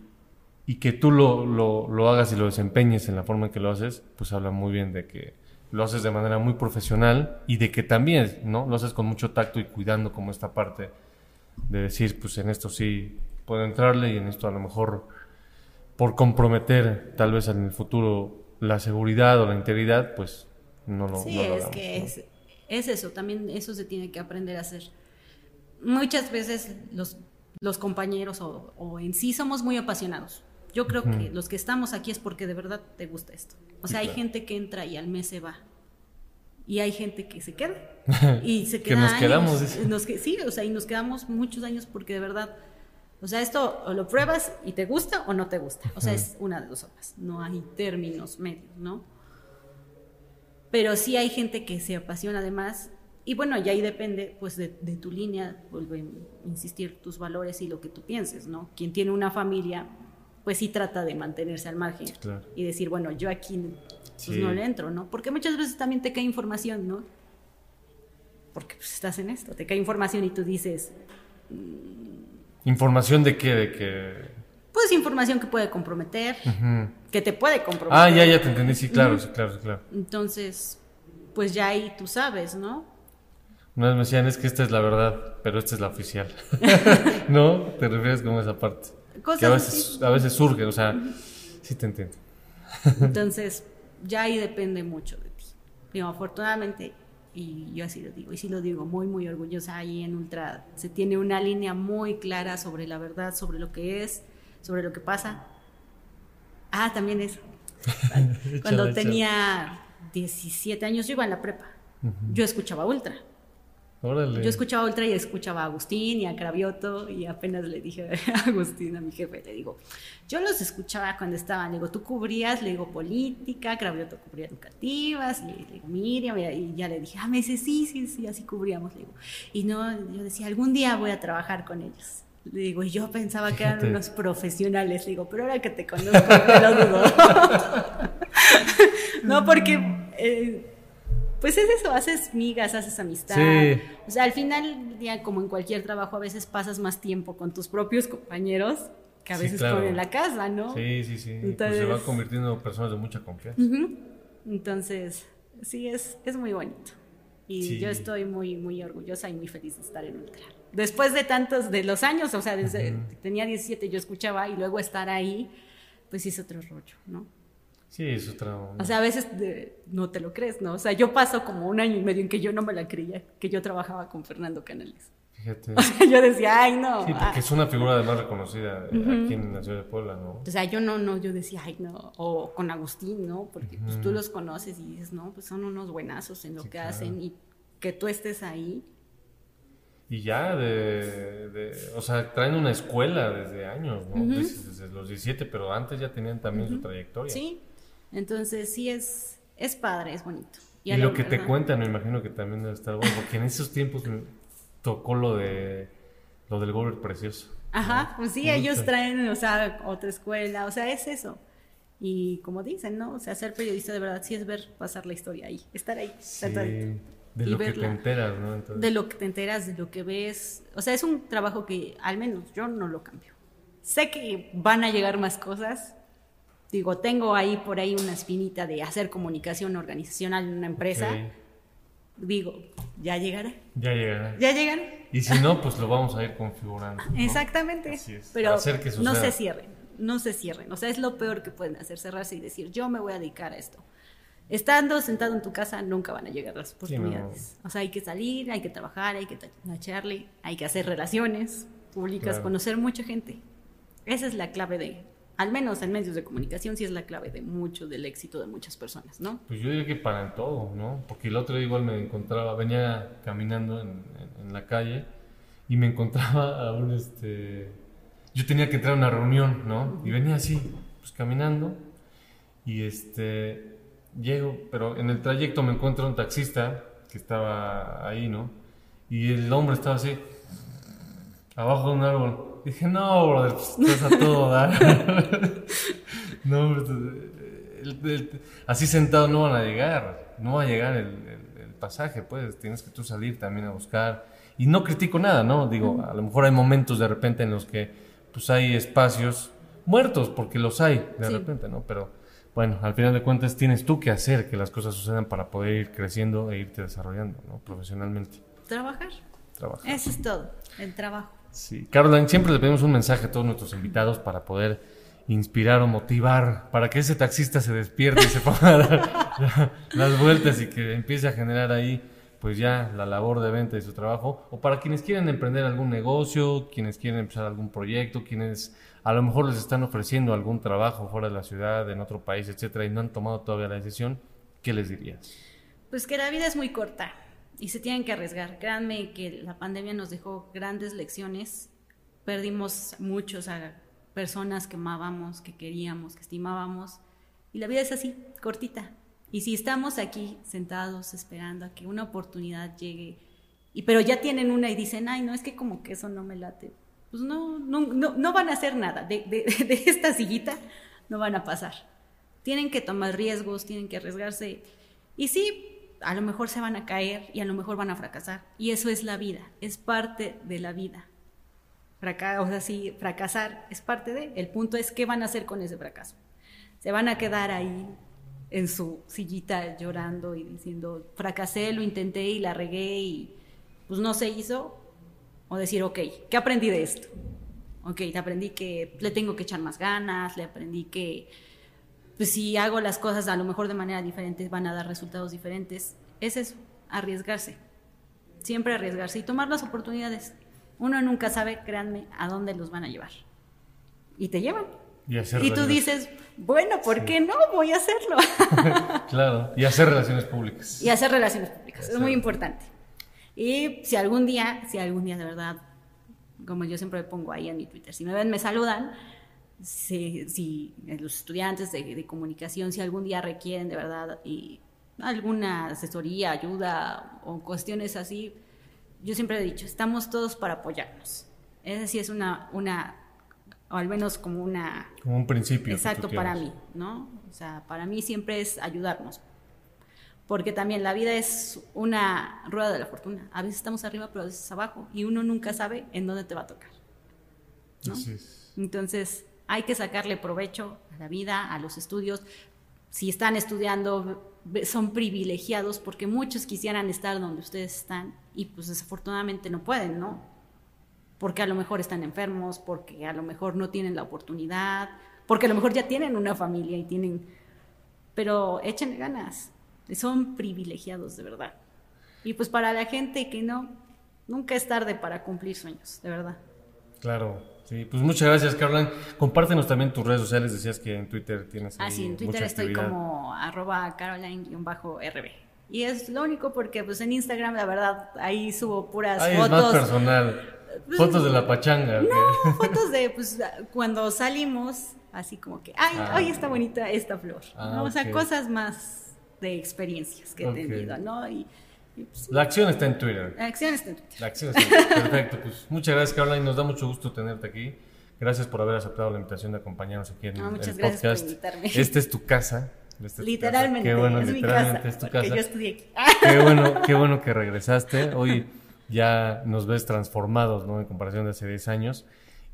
y que tú lo, lo, lo hagas y lo desempeñes en la forma en que lo haces, pues habla muy bien de que lo haces de manera muy profesional y de que también, ¿no? Lo haces con mucho tacto y cuidando como esta parte de decir, pues en esto sí puedo entrarle y en esto a lo mejor por comprometer tal vez en el futuro la seguridad o la integridad, pues no lo, Sí, no lo es hagamos, que ¿no? es, es eso, también eso se tiene que aprender a hacer. Muchas veces los, los compañeros o, o en sí somos muy apasionados. Yo creo que los que estamos aquí es porque de verdad te gusta esto. O Sí, sea, hay claro. gente que entra y al mes se va. Y hay gente que se queda. Y se Que queda nos años. quedamos, dice. Nos que, sí, o sea, y nos quedamos muchos años porque de verdad, o sea, esto o lo pruebas y te gusta o no te gusta. O sea, es una de dos sopas. No hay términos medios, ¿no? Pero sí hay gente que se apasiona además. Y bueno, y ahí depende pues de, de tu línea, vuelvo a insistir, tus valores y lo que tú pienses, ¿no? Quien tiene una familia, pues sí trata de mantenerse al margen Claro. y decir, bueno, yo aquí pues, Sí. no le entro, ¿no? Porque muchas veces también te cae información, ¿no? Porque pues estás en esto, te cae información y tú dices, ¿Información de qué? De que... pues es información que puede comprometer, que te puede comprometer. Ah, ya, ya te entendí, sí, claro, sí, claro, sí, claro. Entonces, pues ya ahí tú sabes, ¿no? Una vez me decían, es que esta es la verdad, pero esta es la oficial. ¿No? Te refieres como a esa parte. Cosas que a veces, a veces surge, o sea, sí te entiendo. Entonces, ya ahí depende mucho de ti. Digo, afortunadamente, y yo así lo digo, y sí lo digo, muy, muy orgullosa ahí en Ultra, se tiene una línea muy clara sobre la verdad, sobre lo que es, sobre lo que pasa. Ah, también eso. Cuando tenía 17 años, yo iba en la prepa. Yo escuchaba Ultra. Órale. Yo escuchaba Ultra y escuchaba a Agustín y a Cravioto y apenas le dije a Agustín, a mi jefe, le digo, yo los escuchaba cuando estaban, le digo, tú cubrías, le digo, política, Cravioto cubría educativas, le digo, Miriam, y ya le dije, ah, me dice, sí, sí, sí, así cubríamos, le digo. Y no, yo decía, algún día voy a trabajar con ellos. Le digo, y yo pensaba que eran unos profesionales, le digo, pero ahora que te conozco, me lo dudo. no, porque... eh, pues es eso, haces migas, haces amistad. Sí. O sea, al final día, como en cualquier trabajo, a veces pasas más tiempo con tus propios compañeros que a Sí, veces claro. con en la casa, ¿no? Sí, sí, sí. pues Entonces- se van convirtiendo en personas de mucha confianza. Entonces, sí, es, es muy bonito. Y Sí. yo estoy muy, muy orgullosa y muy feliz de estar en Ultra. Después de tantos, de los años, o sea, desde que tenía 17 yo escuchaba y luego estar ahí, pues sí es otro rollo, ¿no? Sí, es otra. O sea, a veces de- no te lo crees, ¿no? O sea, yo paso como un año y medio en que yo no me la creía, que yo trabajaba con Fernando Canales. Fíjate. O sea, yo decía, ay, no. Sí, ah". porque es una figura además reconocida eh, aquí en la ciudad de Puebla, ¿no? O sea, yo no, no, yo decía, ay, no. O con Agustín, ¿no? Porque pues, tú los conoces y dices, no, pues son unos buenazos en lo Sí, que claro. hacen y que tú estés ahí. Y ya de, de- O sea, traen una escuela desde años, ¿no? Desde, desde los 17, pero antes ya tenían también su trayectoria. Sí. Entonces, sí es, es padre, es bonito. Y, lo que te cuentan, me imagino que también debe estar bueno, porque en esos tiempos me tocó lo de lo del Gober precioso. Ajá, pues sí, ellos traen, o sea, otra escuela, o sea, es eso. Y como dicen, ¿no? O sea, ser periodista de verdad sí es ver pasar la historia ahí, estar ahí. Sí, estar de lo que te enteras, ¿no? Entonces, de lo que te enteras, de lo que ves. O sea, es un trabajo que al menos yo no lo cambio. Sé que van a llegar más cosas. Digo, tengo ahí por ahí una espinita de hacer comunicación organizacional en una empresa. Digo, ya llegará. Ya llegará. Ya llegará. Y si no, pues lo vamos a ir configurando. ¿no? Exactamente. Así es, Pero hacer que no se cierren. No se cierren. O sea, es lo peor que pueden hacer, cerrarse y decir, yo me voy a dedicar a esto. Estando sentado en tu casa nunca van a llegar las Sí, no. oportunidades. O sea, hay que salir, hay que trabajar, hay que echarle, hay que hacer relaciones públicas, Claro. conocer mucha gente. Esa es la clave de, al menos en medios de comunicación, sí es la clave de mucho del éxito de muchas personas, ¿no? Pues yo diría que para todo, ¿no? Porque el otro día igual me encontraba, venía caminando en, en- en la calle y me encontraba a un, este... Yo tenía que entrar a una reunión, ¿no? Y venía así, pues caminando y este... Llego, pero en el trayecto me encuentro un taxista que estaba ahí, ¿no? Y el hombre estaba así, abajo de un árbol. Dije, no, brother, pues, estás a todo dar. no, el- el- así sentado no van a llegar, no va a llegar el, el- el pasaje, pues tienes que tú salir también a buscar. Y no critico nada, ¿no? Digo, a lo mejor hay momentos de repente en los que pues hay espacios muertos, porque los hay de Sí. repente, ¿no? Pero bueno, al final de cuentas tienes tú que hacer que las cosas sucedan para poder ir creciendo e irte desarrollando, ¿no? Profesionalmente. Trabajar. Trabajar. Eso es todo, el trabajo. Sí, Caroline, siempre le pedimos un mensaje a todos nuestros invitados para poder inspirar o motivar, para que ese taxista se despierte y se ponga dar la- las vueltas y que empiece a generar ahí, pues ya la labor de venta de su trabajo, o para quienes quieren emprender algún negocio, quienes quieren empezar algún proyecto, quienes a lo mejor les están ofreciendo algún trabajo fuera de la ciudad, en otro país, etcétera, y no han tomado todavía la decisión, ¿qué les dirías? Pues que la vida es muy corta y se tienen que arriesgar. Créanme que la pandemia nos dejó grandes lecciones. Perdimos muchos a personas que amábamos, que queríamos, que estimábamos. Y la vida es así, cortita. Y si estamos aquí sentados esperando a que una oportunidad llegue, y pero ya tienen una y dicen, ay, no, es que como que eso no me late. Pues no, no, no, no van a hacer nada. De, de- de esta sillita no van a pasar. Tienen que tomar riesgos, tienen que arriesgarse. Y sí, a lo mejor se van a caer y a lo mejor van a fracasar. Y eso es la vida, es parte de la vida. Fraca o sea, sí, fracasar es parte de. El punto es qué van a hacer con ese fracaso. Se van a quedar ahí en su sillita llorando y diciendo, fracasé, lo intenté y la regué y pues no se hizo. O decir, ok, ¿qué aprendí de esto? Ok, aprendí que le tengo que echar más ganas, le aprendí que pues si hago las cosas a lo mejor de manera diferente van a dar resultados diferentes. Es eso, arriesgarse. Siempre arriesgarse y tomar las oportunidades. Uno nunca sabe, créanme, a dónde los van a llevar. Y te llevan. Y, tú dices, bueno, ¿por qué no? Voy a hacerlo. claro, y hacer relaciones públicas. Y hacer relaciones públicas, es muy importante. Y si algún día, si algún día de verdad, como yo siempre pongo ahí en mi Twitter, si me ven, me saludan, si, si los estudiantes de, comunicación, si algún día requieren de verdad y alguna asesoría, ayuda o cuestiones así, yo siempre he dicho, estamos todos para apoyarnos. Es decir, es una, una, o al menos como una... Como un principio. Exacto, para mí, ¿no? O sea, para mí siempre es ayudarnos. Porque también la vida es una rueda de la fortuna. A veces estamos arriba, pero a veces abajo. Y uno nunca sabe en dónde te va a tocar. ¿no? Entonces, hay que sacarle provecho a la vida, a los estudios. Si están estudiando, son privilegiados porque muchos quisieran estar donde ustedes están y pues desafortunadamente no pueden, ¿no? Porque a lo mejor están enfermos, porque a lo mejor no tienen la oportunidad, porque a lo mejor ya tienen una familia y tienen... Pero échenle ganas, son privilegiados de verdad. Y pues para la gente que no, nunca es tarde para cumplir sueños, de verdad. Claro, Sí, pues muchas gracias, Caroline. Compártenos también tus redes sociales. Decías que en Twitter tienes. Ah, sí, en Twitter estoy como arroba caroline-rb. Y es lo único porque, pues en Instagram, la verdad, ahí subo puras ahí fotos. Es más personal. Pues, fotos de la pachanga. No, fotos de, pues, cuando salimos, así como que, ay, ah, ay, está bonita esta flor. Ah, o sea, cosas más de experiencias que he tenido, ¿no? Y pues, la acción está en Twitter. La acción está en Twitter. La acción está en Twitter. Perfecto. Pues muchas gracias, Caroline. Nos da mucho gusto tenerte aquí. Gracias por haber aceptado la invitación de acompañarnos aquí en muchas el gracias podcast. Por invitarme. Esta es tu casa. literalmente. Qué bueno, es literalmente mi casa, es tu casa. Yo estudié aquí. Qué bueno, qué bueno que regresaste. Hoy ya nos ves transformados, ¿no? En comparación de hace 10 años.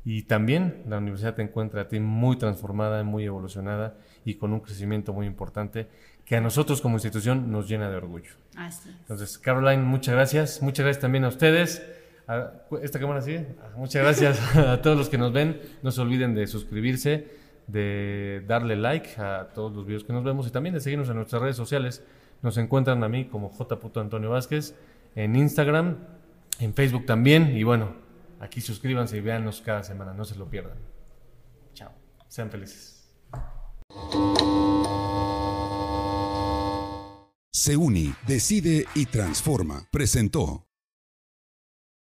Y también la universidad te encuentra a ti muy transformada, muy evolucionada y con un crecimiento muy importante que a nosotros como institución nos llena de orgullo. Así Entonces, Caroline, muchas gracias. Muchas gracias también a ustedes. ¿Esta cámara sigue? Ah, muchas gracias a todos los que nos ven. No se olviden de suscribirse, de darle like a todos los videos que nos vemos y también de seguirnos en nuestras redes sociales. Nos encuentran a mí como J. Antonio Vázquez en Instagram, en Facebook también. Y bueno, aquí suscríbanse y véanos cada semana, no se lo pierdan. Chao. Sean felices. Se une, decide y transforma. Presentó.